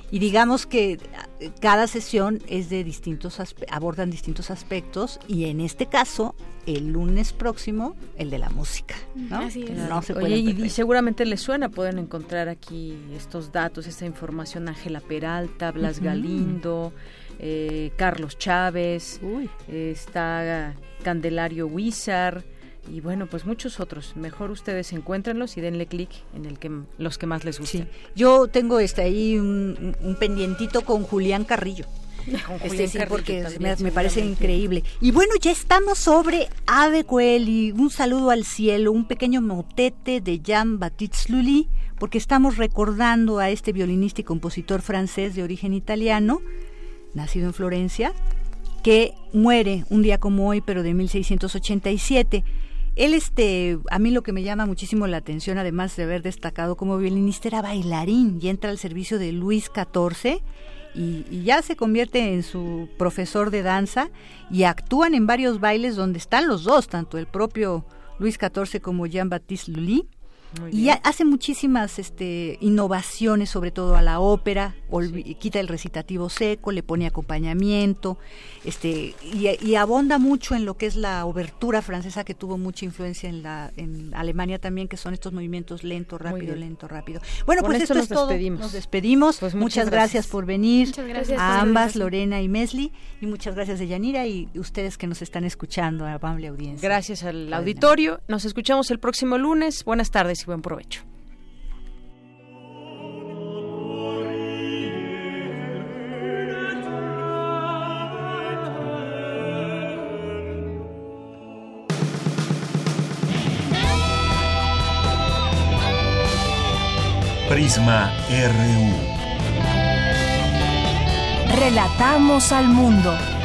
y digamos que eh, cada sesión es de distintos abordan distintos aspectos y en este caso el lunes próximo el de la música, ¿no? Así Oye, y, seguramente les suena, pueden encontrar aquí estos datos, esta información, Ángela Peralta, Blas Galindo, eh, Carlos Chávez, está Candelario Huizar, y bueno, pues muchos otros. Mejor ustedes encuéntrenlos y denle clic en el que los que más les gusten. Yo tengo este ahí un, un pendientito con Julián Carrillo. Este, sí, porque me, parece increíble. Y bueno, ya estamos sobre Ave Coeli. Un saludo al cielo, un pequeño motete de Jean-Baptiste Lully, porque estamos recordando a este violinista y compositor francés de origen italiano, nacido en Florencia, que muere un día como hoy, pero de 1687. Él, este, a mí lo que me llama muchísimo la atención, además de haber destacado como violinista, era bailarín y entra al servicio de Luis XIV y, ya se convierte en su profesor de danza y actúan en varios bailes donde están los dos, tanto el propio Luis XIV como Jean-Baptiste Lully y hace muchísimas este, innovaciones, sobre todo a la ópera, quita el recitativo seco, le pone acompañamiento, este, y, abonda mucho en lo que es la obertura francesa que tuvo mucha influencia en la en Alemania también, que son estos movimientos lento, rápido, lento, rápido. Bueno, pues esto es todo. Nos despedimos. Pues muchas, gracias. por venir a ambas, Lorena y Mesli, y muchas gracias de Yanira y ustedes que nos están escuchando, a amable audiencia. Gracias al auditorio. Nos escuchamos el próximo lunes. Buenas tardes y buen provecho. Prisma RU. Relatamos al mundo.